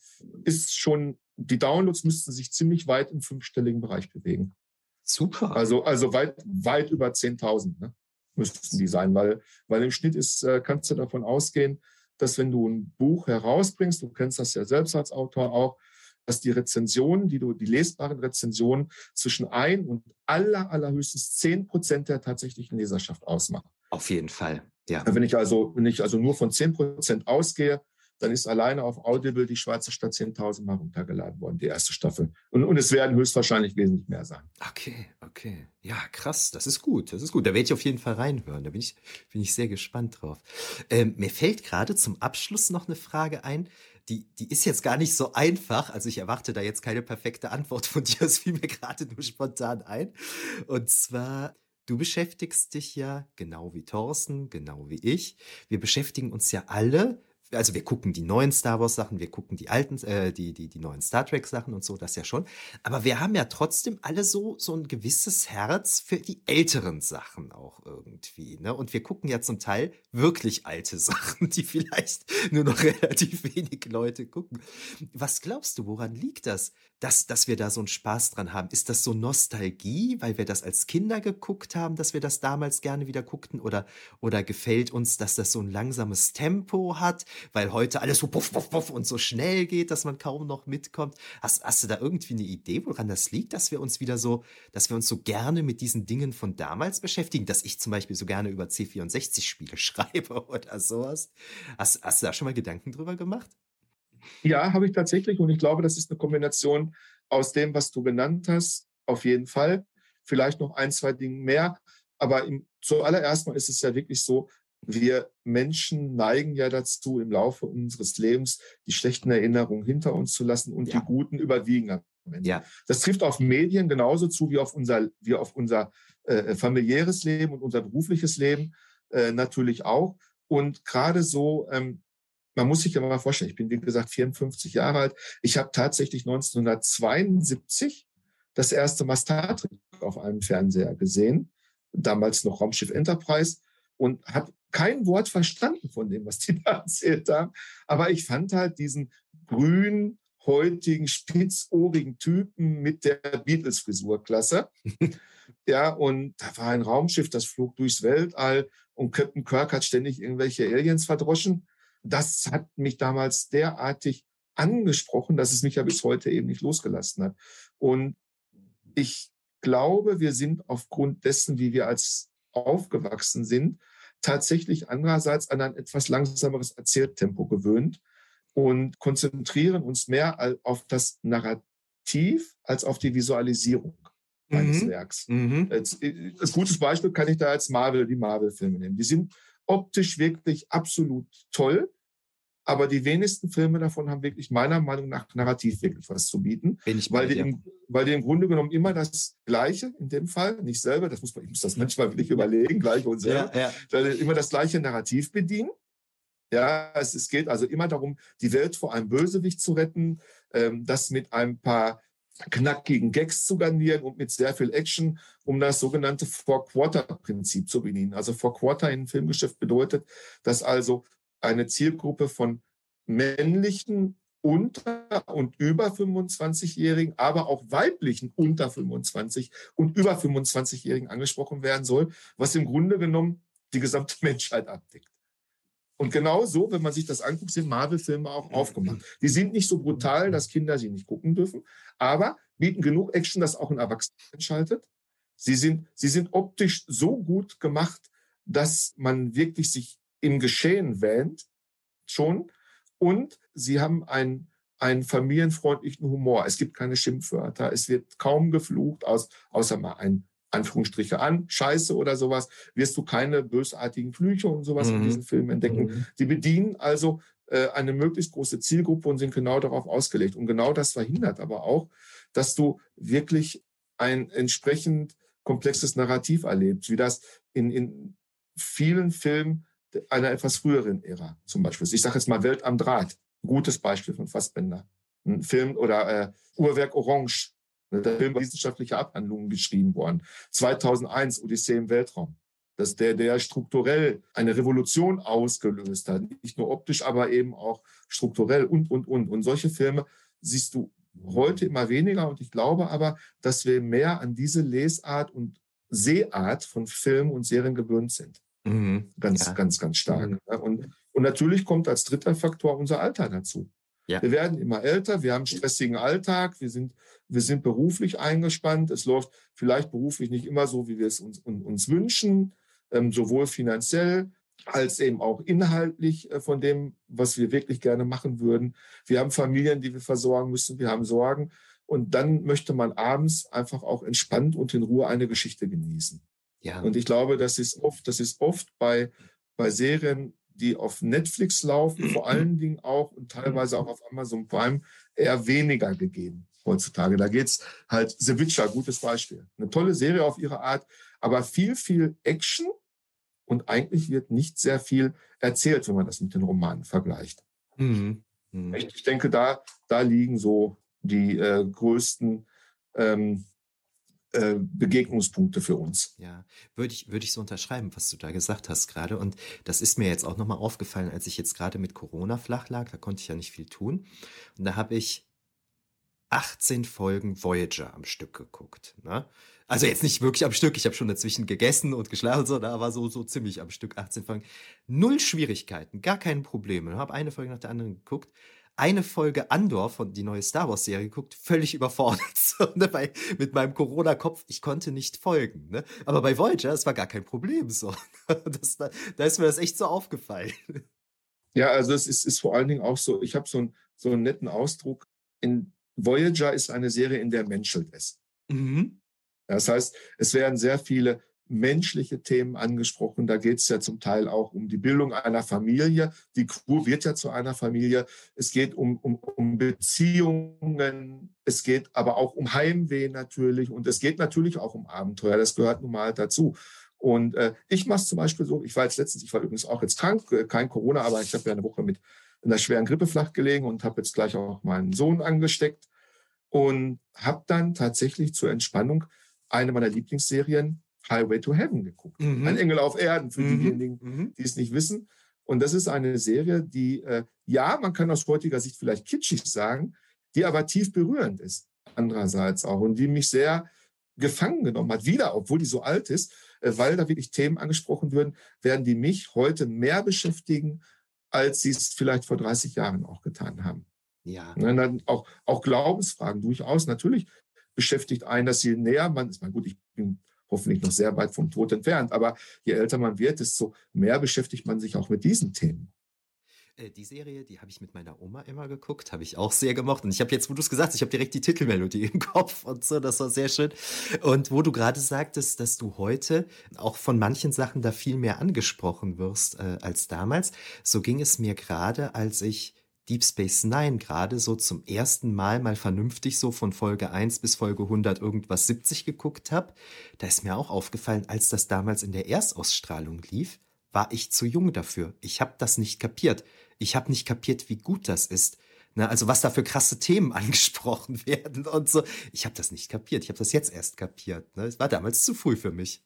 ist schon, die Downloads müssten sich ziemlich weit im fünfstelligen Bereich bewegen. Super. Also, also weit, weit über 10.000 ne, müssten die sein, weil, weil im Schnitt ist, äh, kannst du davon ausgehen, dass wenn du ein Buch herausbringst, du kennst das ja selbst als Autor auch, dass die Rezensionen, die du, die lesbaren Rezensionen zwischen ein und aller, allerhöchstens zehn Prozent der tatsächlichen Leserschaft ausmachen. Auf jeden Fall, ja. Wenn ich also, wenn ich also nur von zehn Prozent ausgehe, dann ist alleine auf Audible die Schweizer Stadt 10.000 Mal runtergeladen worden, die erste Staffel. Und, und es werden höchstwahrscheinlich wesentlich mehr sein. Okay, okay. Ja, krass, das ist gut, das ist gut. Da werde ich auf jeden Fall reinhören. Da bin ich, bin ich sehr gespannt drauf. Ähm, mir fällt gerade zum Abschluss noch eine Frage ein. Die, die ist jetzt gar nicht so einfach. Also ich erwarte da jetzt keine perfekte Antwort von dir. Es fiel mir gerade nur spontan ein. Und zwar, Du beschäftigst dich ja, genau wie Thorsten, genau wie ich. Wir beschäftigen uns ja alle also wir gucken die neuen Star Wars Sachen, wir gucken die alten, äh, die, die, die neuen Star Trek Sachen und so, das ja schon. Aber wir haben ja trotzdem alle so, so ein gewisses Herz für die älteren Sachen auch irgendwie, ne? Und wir gucken ja zum Teil wirklich alte Sachen, die vielleicht nur noch relativ wenig Leute gucken. Was glaubst du, woran liegt das? Dass, dass wir da so einen Spaß dran haben? Ist das so Nostalgie, weil wir das als Kinder geguckt haben, dass wir das damals gerne wieder guckten? Oder, oder gefällt uns, dass das so ein langsames Tempo hat? Weil heute alles so puff, puff, puff und so schnell geht, dass man kaum noch mitkommt. Hast, hast du da irgendwie eine Idee, woran das liegt, dass wir uns wieder so, dass wir uns so gerne mit diesen Dingen von damals beschäftigen, dass ich zum Beispiel so gerne über C64-Spiele schreibe oder sowas? Hast, hast du da schon mal Gedanken drüber gemacht? Ja, habe ich tatsächlich und ich glaube, das ist eine Kombination aus dem, was du genannt hast, auf jeden Fall. Vielleicht noch ein, zwei Dinge mehr. Aber im, zuallererst mal ist es ja wirklich so, wir Menschen neigen ja dazu, im Laufe unseres Lebens die schlechten Erinnerungen hinter uns zu lassen und ja. die guten überwiegen. Ja. Das trifft auf Medien genauso zu wie auf unser, wie auf unser äh, familiäres Leben und unser berufliches Leben äh, natürlich auch. Und gerade so, ähm, man muss sich ja mal vorstellen, ich bin wie gesagt 54 Jahre alt. Ich habe tatsächlich 1972 das erste Mal Star Trek auf einem Fernseher gesehen, damals noch Raumschiff Enterprise und habe kein Wort verstanden von dem, was die da erzählt haben. Aber ich fand halt diesen grün heutigen, spitzohrigen Typen mit der Beatles-Frisur klasse. ja, und da war ein Raumschiff, das flog durchs Weltall und Captain Kirk hat ständig irgendwelche Aliens verdroschen. Das hat mich damals derartig angesprochen, dass es mich ja bis heute eben nicht losgelassen hat. Und ich glaube, wir sind aufgrund dessen, wie wir als aufgewachsen sind, tatsächlich andererseits an ein etwas langsameres Erzähltempo gewöhnt und konzentrieren uns mehr auf das Narrativ als auf die Visualisierung eines mhm. Werks. Mhm. Als, äh, als gutes Beispiel kann ich da als Marvel, die Marvel-Filme nehmen. Die sind optisch wirklich absolut toll. Aber die wenigsten Filme davon haben wirklich meiner Meinung nach narrativ wirklich was zu bieten. Bin ich weil, die im, weil die im Grunde genommen immer das Gleiche, in dem Fall, nicht selber, das muss man, ich muss das manchmal wirklich überlegen, gleich und selber, ja, ja. immer das gleiche Narrativ bedienen. Ja, es, es geht also immer darum, die Welt vor einem Bösewicht zu retten, ähm, das mit ein paar knackigen Gags zu garnieren und mit sehr viel Action, um das sogenannte Four-Quarter-Prinzip zu bedienen. Also Four-Quarter in Filmgeschäft bedeutet, dass also eine Zielgruppe von männlichen unter und über 25-Jährigen, aber auch weiblichen unter 25 und über 25-Jährigen angesprochen werden soll, was im Grunde genommen die gesamte Menschheit abdeckt. Und genau so, wenn man sich das anguckt, sind Marvel-Filme auch aufgemacht. Die sind nicht so brutal, dass Kinder sie nicht gucken dürfen, aber bieten genug Action, dass auch ein Erwachsener entschaltet. Sie sind, sie sind optisch so gut gemacht, dass man wirklich sich im Geschehen wähnt, schon. Und sie haben einen, einen familienfreundlichen Humor. Es gibt keine Schimpfwörter. Es wird kaum geflucht, aus, außer mal ein Anführungsstriche an, Scheiße oder sowas, wirst du keine bösartigen Flüche und sowas mhm. in diesen Filmen entdecken. Mhm. Die bedienen also äh, eine möglichst große Zielgruppe und sind genau darauf ausgelegt. Und genau das verhindert aber auch, dass du wirklich ein entsprechend komplexes Narrativ erlebst, wie das in, in vielen Filmen einer etwas früheren Ära zum Beispiel. Ich sage jetzt mal Welt am Draht, gutes Beispiel von Fassbender. Ein Film oder äh, Uhrwerk Orange, ne, der Film war wissenschaftliche Abhandlungen geschrieben worden. 2001 Odyssee im Weltraum. Dass der, der strukturell eine Revolution ausgelöst hat. Nicht nur optisch, aber eben auch strukturell und, und, und. Und solche Filme siehst du heute immer weniger. Und ich glaube aber, dass wir mehr an diese Lesart und Sehart von Filmen und Serien gewöhnt sind. Mhm. Ganz, ja. ganz, ganz stark. Mhm. Und, und natürlich kommt als dritter Faktor unser Alter dazu. Ja. Wir werden immer älter, wir haben einen stressigen Alltag, wir sind, wir sind beruflich eingespannt. Es läuft vielleicht beruflich nicht immer so, wie wir es uns, uns wünschen, ähm, sowohl finanziell als eben auch inhaltlich äh, von dem, was wir wirklich gerne machen würden. Wir haben Familien, die wir versorgen müssen, wir haben Sorgen. Und dann möchte man abends einfach auch entspannt und in Ruhe eine Geschichte genießen. Ja. Und ich glaube, das ist oft, das ist oft bei, bei Serien, die auf Netflix laufen, vor allen Dingen auch und teilweise auch auf Amazon Prime eher weniger gegeben heutzutage. Da geht's halt The Witcher, gutes Beispiel. Eine tolle Serie auf ihre Art, aber viel, viel Action und eigentlich wird nicht sehr viel erzählt, wenn man das mit den Romanen vergleicht. Mhm. Mhm. Ich denke, da, da liegen so die äh, größten ähm, äh, Begegnungspunkte für uns. Ja, würde ich, würde ich so unterschreiben, was du da gesagt hast gerade. Und das ist mir jetzt auch nochmal aufgefallen, als ich jetzt gerade mit Corona flach lag, da konnte ich ja nicht viel tun. Und da habe ich 18 Folgen Voyager am Stück geguckt. Ne? Also jetzt nicht wirklich am Stück, ich habe schon dazwischen gegessen und geschlafen, so, da war so, so ziemlich am Stück 18 Folgen. Null Schwierigkeiten, gar keine Probleme. Habe eine Folge nach der anderen geguckt eine Folge Andor von die neue Star Wars Serie geguckt, völlig überfordert. So, ne, bei, mit meinem Corona-Kopf, ich konnte nicht folgen. Ne? Aber bei Voyager, es war gar kein Problem. So. Das, da, da ist mir das echt so aufgefallen. Ja, also es ist, ist vor allen Dingen auch so, ich habe so, ein, so einen netten Ausdruck. In Voyager ist eine Serie, in der menschelt es. Mhm. Das heißt, es werden sehr viele menschliche Themen angesprochen. Da geht es ja zum Teil auch um die Bildung einer Familie. Die Crew wird ja zu einer Familie. Es geht um, um, um Beziehungen. Es geht aber auch um Heimweh natürlich. Und es geht natürlich auch um Abenteuer. Das gehört nun mal dazu. Und äh, ich mache es zum Beispiel so, ich war jetzt letztens, ich war übrigens auch jetzt krank, äh, kein Corona, aber ich habe ja eine Woche mit einer schweren Grippe flach gelegen und habe jetzt gleich auch meinen Sohn angesteckt und habe dann tatsächlich zur Entspannung eine meiner Lieblingsserien Highway to Heaven geguckt. Mhm. Ein Engel auf Erden, für mhm. diejenigen, mhm. die es nicht wissen. Und das ist eine Serie, die, äh, ja, man kann aus heutiger Sicht vielleicht kitschig sagen, die aber tief berührend ist. Andererseits auch. Und die mich sehr gefangen genommen hat, wieder, obwohl die so alt ist, äh, weil da wirklich Themen angesprochen würden, werden die mich heute mehr beschäftigen, als sie es vielleicht vor 30 Jahren auch getan haben. Ja. Und dann auch, auch Glaubensfragen durchaus. Natürlich beschäftigt einen das je näher man ist. Man gut, ich bin hoffentlich noch sehr weit vom Tod entfernt. Aber je älter man wird, desto mehr beschäftigt man sich auch mit diesen Themen. Äh, die Serie, die habe ich mit meiner Oma immer geguckt, habe ich auch sehr gemocht. Und ich habe jetzt, wo du es gesagt hast, ich habe direkt die Titelmelodie im Kopf und so, das war sehr schön. Und wo du gerade sagtest, dass du heute auch von manchen Sachen da viel mehr angesprochen wirst äh, als damals, so ging es mir gerade, als ich Deep Space Nine gerade so zum ersten Mal mal vernünftig so von Folge 1 bis Folge 100 irgendwas 70 geguckt habe, da ist mir auch aufgefallen, als das damals in der Erstausstrahlung lief, war ich zu jung dafür. Ich habe das nicht kapiert. Ich habe nicht kapiert, wie gut das ist. Na, also was da für krasse Themen angesprochen werden und so. Ich habe das nicht kapiert. Ich habe das jetzt erst kapiert. Ne? Es war damals zu früh für mich.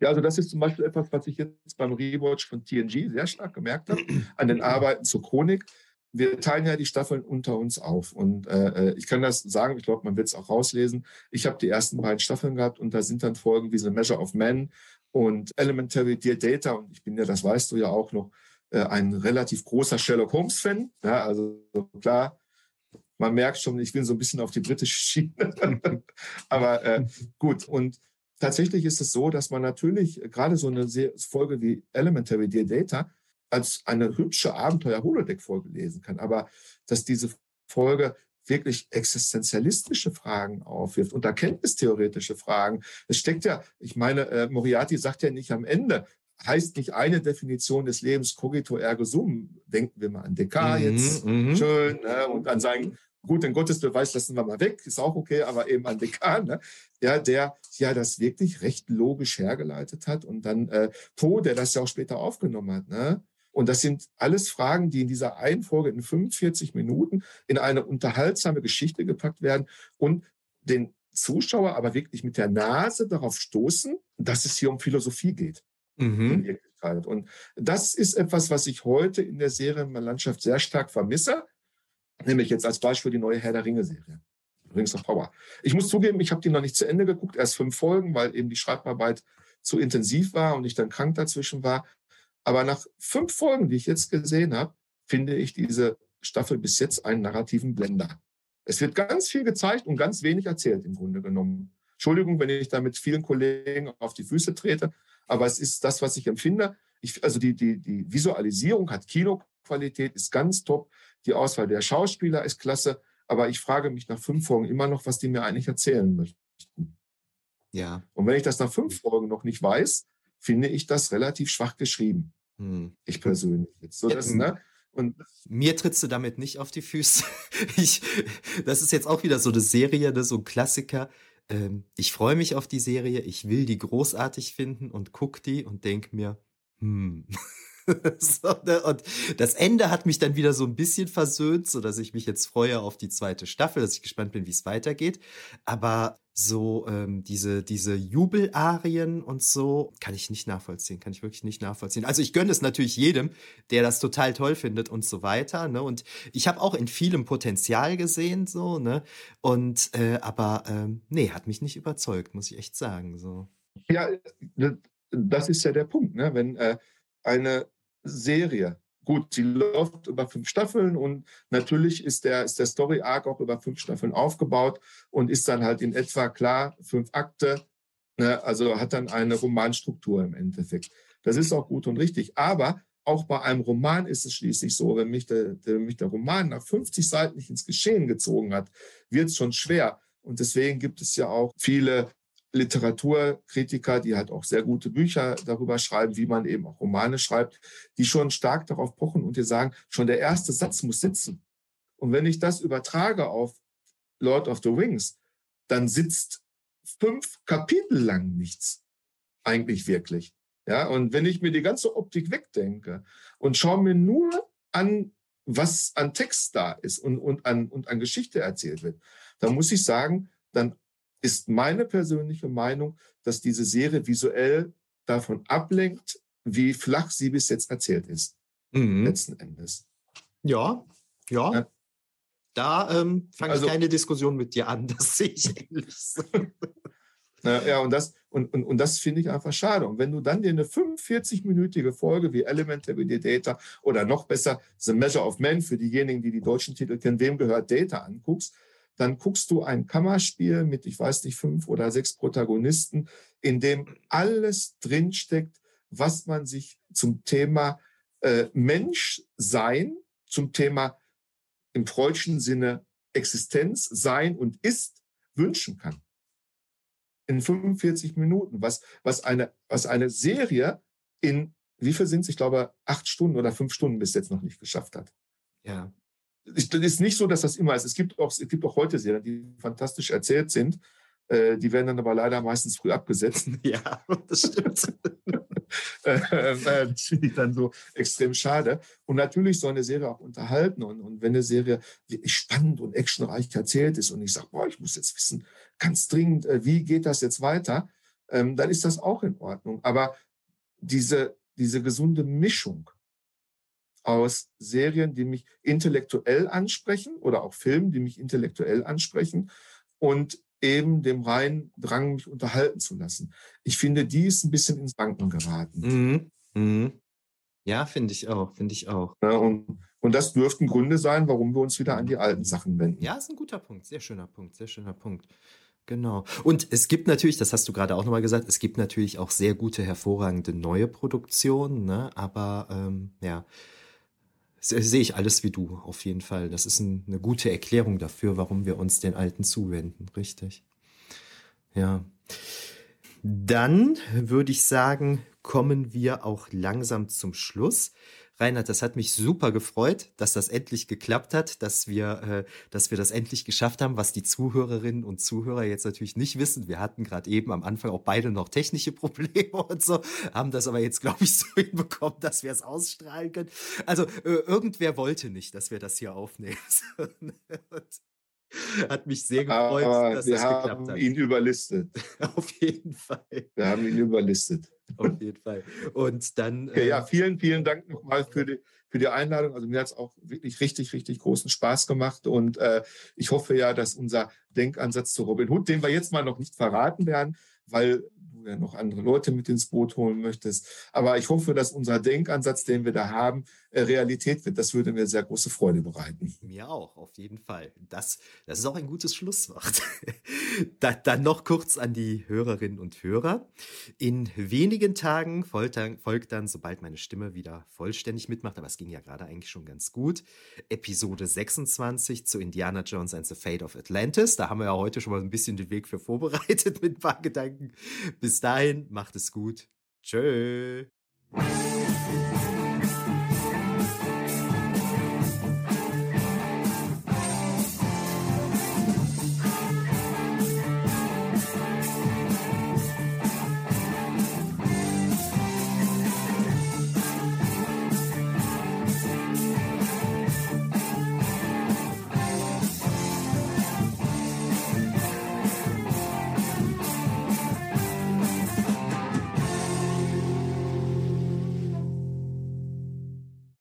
Ja, also das ist zum Beispiel etwas, was ich jetzt beim Rewatch von TNG sehr stark gemerkt habe, an den Arbeiten zur Chronik. Wir teilen ja die Staffeln unter uns auf. Und äh, äh ich kann das sagen, ich glaube, man wird es auch rauslesen. Ich habe die ersten beiden Staffeln gehabt und da sind dann Folgen wie The Measure of Man und Elementary Dear Data. Und ich bin ja, das weißt du ja auch noch, äh, ein relativ großer Sherlock Holmes-Fan. Ja, also klar, man merkt schon, ich bin so ein bisschen auf die britische Schiene. Aber äh, gut, und tatsächlich ist es so, dass man natürlich gerade so eine Folge wie Elementary Dear Data als eine hübsche Abenteuer-Holodeck-Folge lesen kann. Aber dass diese Folge wirklich existenzialistische Fragen aufwirft und erkenntnistheoretische Fragen. Es steckt ja, ich meine, äh, Moriarty sagt ja nicht am Ende, heißt nicht eine Definition des Lebens cogito ergo sum. Denken wir mal an Descartes jetzt, mhm. schön, ne, und an seinen Gut, den Gottesbeweis lassen wir mal weg, ist auch okay, aber eben an Dekan, ne? ja, der ja das wirklich recht logisch hergeleitet hat und dann äh, Poe, der das ja auch später aufgenommen hat. Ne? Und das sind alles Fragen, die in dieser einen Folge in 45 Minuten in eine unterhaltsame Geschichte gepackt werden und den Zuschauer aber wirklich mit der Nase darauf stoßen, dass es hier um Philosophie geht. Mhm. Und das ist etwas, was ich heute in der Serienlandschaft sehr stark vermisse. Nämlich jetzt als Beispiel die neue Herr der Ringe-Serie. Rings of Power. Ich muss zugeben, ich habe die noch nicht zu Ende geguckt, erst fünf Folgen, weil eben die Schreibarbeit zu intensiv war und ich dann krank dazwischen war. Aber nach fünf Folgen, die ich jetzt gesehen habe, finde ich diese Staffel bis jetzt einen narrativen Blender. Es wird ganz viel gezeigt und ganz wenig erzählt im Grunde genommen. Entschuldigung, wenn ich da mit vielen Kollegen auf die Füße trete, aber es ist das, was ich empfinde. Ich, also die, die, die Visualisierung hat Kinoqualität, ist ganz top. Die Auswahl der Schauspieler ist klasse. Aber ich frage mich nach fünf Folgen immer noch, was die mir eigentlich erzählen möchten. Ja. Und wenn ich das nach fünf Folgen noch nicht weiß, finde ich das relativ schwach geschrieben. Hm. Ich persönlich. Jetzt. So, das, ne? Und mir trittst du damit nicht auf die Füße. Ich, das ist jetzt auch wieder so eine Serie, ne, so ein Klassiker. Ähm, ich freue mich auf die Serie, ich will die großartig finden und guck die und denk mir, hm. so, ne? Und das Ende hat mich dann wieder so ein bisschen versöhnt, so dass ich mich jetzt freue auf die zweite Staffel, dass ich gespannt bin, wie es weitergeht. Aber so ähm, diese, diese Jubelarien und so kann ich nicht nachvollziehen, kann ich wirklich nicht nachvollziehen. Also ich gönne es natürlich jedem, der das total toll findet und so weiter. Ne? Und ich habe auch in vielem Potenzial gesehen, so, ne? Und äh, aber ähm, nee, hat mich nicht überzeugt, muss ich echt sagen. So. Ja, das ist ja der Punkt, ne? Wenn äh, eine Serie. Gut, sie läuft über fünf Staffeln und natürlich ist der, ist der Story Arc auch über fünf Staffeln aufgebaut und ist dann halt in etwa klar, fünf Akte, ne, also hat dann eine Romanstruktur im Endeffekt. Das ist auch gut und richtig. Aber auch bei einem Roman ist es schließlich so, wenn mich der, der, mich der Roman nach 50 Seiten nicht ins Geschehen gezogen hat, wird es schon schwer. Und deswegen gibt es ja auch viele Literaturkritiker, die halt auch sehr gute Bücher darüber schreiben, wie man eben auch Romane schreibt, die schon stark darauf pochen und dir sagen, schon der erste Satz muss sitzen. Und wenn ich das übertrage auf Lord of the Rings, dann sitzt fünf Kapitel lang nichts. Eigentlich wirklich. Ja, und wenn ich mir die ganze Optik wegdenke und schaue mir nur an, was an Text da ist und, und, an, und an Geschichte erzählt wird, dann muss ich sagen, dann ist meine persönliche Meinung, dass diese Serie visuell davon ablenkt, wie flach sie bis jetzt erzählt ist. Mhm. Letzten Endes. Ja, ja. ja. Da ähm, fange also, ich keine Diskussion mit dir an. Das sehe ich ähnlich. ja, und das, und, und, und das finde ich einfach schade. Und wenn du dann dir eine 45-minütige Folge wie Elementary Data oder noch besser The Measure of Men für diejenigen, die die deutschen Titel kennen, wem gehört Data anguckst, dann guckst du ein Kammerspiel mit, ich weiß nicht, fünf oder sechs Protagonisten, in dem alles drinsteckt, was man sich zum Thema äh, Mensch sein, zum Thema im freudschen Sinne Existenz sein und ist wünschen kann. In 45 Minuten, was, was, eine, was eine Serie in, wie viel sind es? Ich glaube, acht Stunden oder fünf Stunden bis jetzt noch nicht geschafft hat. Ja es ist nicht so, dass das immer ist. Es gibt auch, es gibt auch heute Serien, die fantastisch erzählt sind. Äh, die werden dann aber leider meistens früh abgesetzt. Ja, das stimmt. Äh, äh, das finde ich dann so extrem schade. Und natürlich soll eine Serie auch unterhalten. Und, und wenn eine Serie spannend und actionreich erzählt ist und ich sage, boah, ich muss jetzt wissen, ganz dringend, wie geht das jetzt weiter, ähm, dann ist das auch in Ordnung. Aber diese, diese gesunde Mischung aus Serien, die mich intellektuell ansprechen oder auch Filmen, die mich intellektuell ansprechen und eben dem reinen Drang, mich unterhalten zu lassen. Ich finde, die ist ein bisschen ins Banken geraten. Mhm. Mhm. Ja, finde ich auch, finde ich auch. Ja, und, und das dürften Gründe sein, warum wir uns wieder an die alten Sachen wenden. Ja, ist ein guter Punkt, sehr schöner Punkt, sehr schöner Punkt. Genau. Und es gibt natürlich, das hast du gerade auch nochmal gesagt, es gibt natürlich auch sehr gute, hervorragende neue Produktionen, ne? aber ähm, ja, sehe ich alles wie du, auf jeden Fall. Das ist ein, eine gute Erklärung dafür, warum wir uns den Alten zuwenden. Richtig. Ja. Dann würde ich sagen, kommen wir auch langsam zum Schluss. Reinhard, das hat mich super gefreut, dass das endlich geklappt hat, dass wir, äh, dass wir das endlich geschafft haben, was die Zuhörerinnen und Zuhörer jetzt natürlich nicht wissen. Wir hatten gerade eben am Anfang auch beide noch technische Probleme und so, haben das aber jetzt, glaube ich, so hinbekommen, dass wir es ausstrahlen können. Also äh, irgendwer wollte nicht, dass wir das hier aufnehmen. Hat mich sehr gefreut, Aber dass wir das geklappt hat. Wir haben ihn überlistet. Auf jeden Fall. Wir haben ihn überlistet. Auf jeden Fall. Und dann. Okay, äh, ja, vielen, vielen Dank nochmal für die, für die Einladung. Also mir hat es auch wirklich richtig, richtig großen Spaß gemacht. Und äh, ich hoffe ja, dass unser Denkansatz zu Robin Hood, den wir jetzt mal noch nicht verraten werden, weil du ja noch andere Leute mit ins Boot holen möchtest. Aber ich hoffe, dass unser Denkansatz, den wir da haben, Realität wird. Das würde mir sehr große Freude bereiten. Mir auch, auf jeden Fall. Das, das ist auch ein gutes Schlusswort. da, dann noch kurz an die Hörerinnen und Hörer. In wenigen Tagen folgt dann, folgt dann, sobald meine Stimme wieder vollständig mitmacht, aber es ging ja gerade eigentlich schon ganz gut, Episode 26 zu Indiana Jones and the Fate of Atlantis. Da haben wir ja heute schon mal ein bisschen den Weg für vorbereitet mit ein paar Gedanken. Bis dahin, macht es gut. Tschö.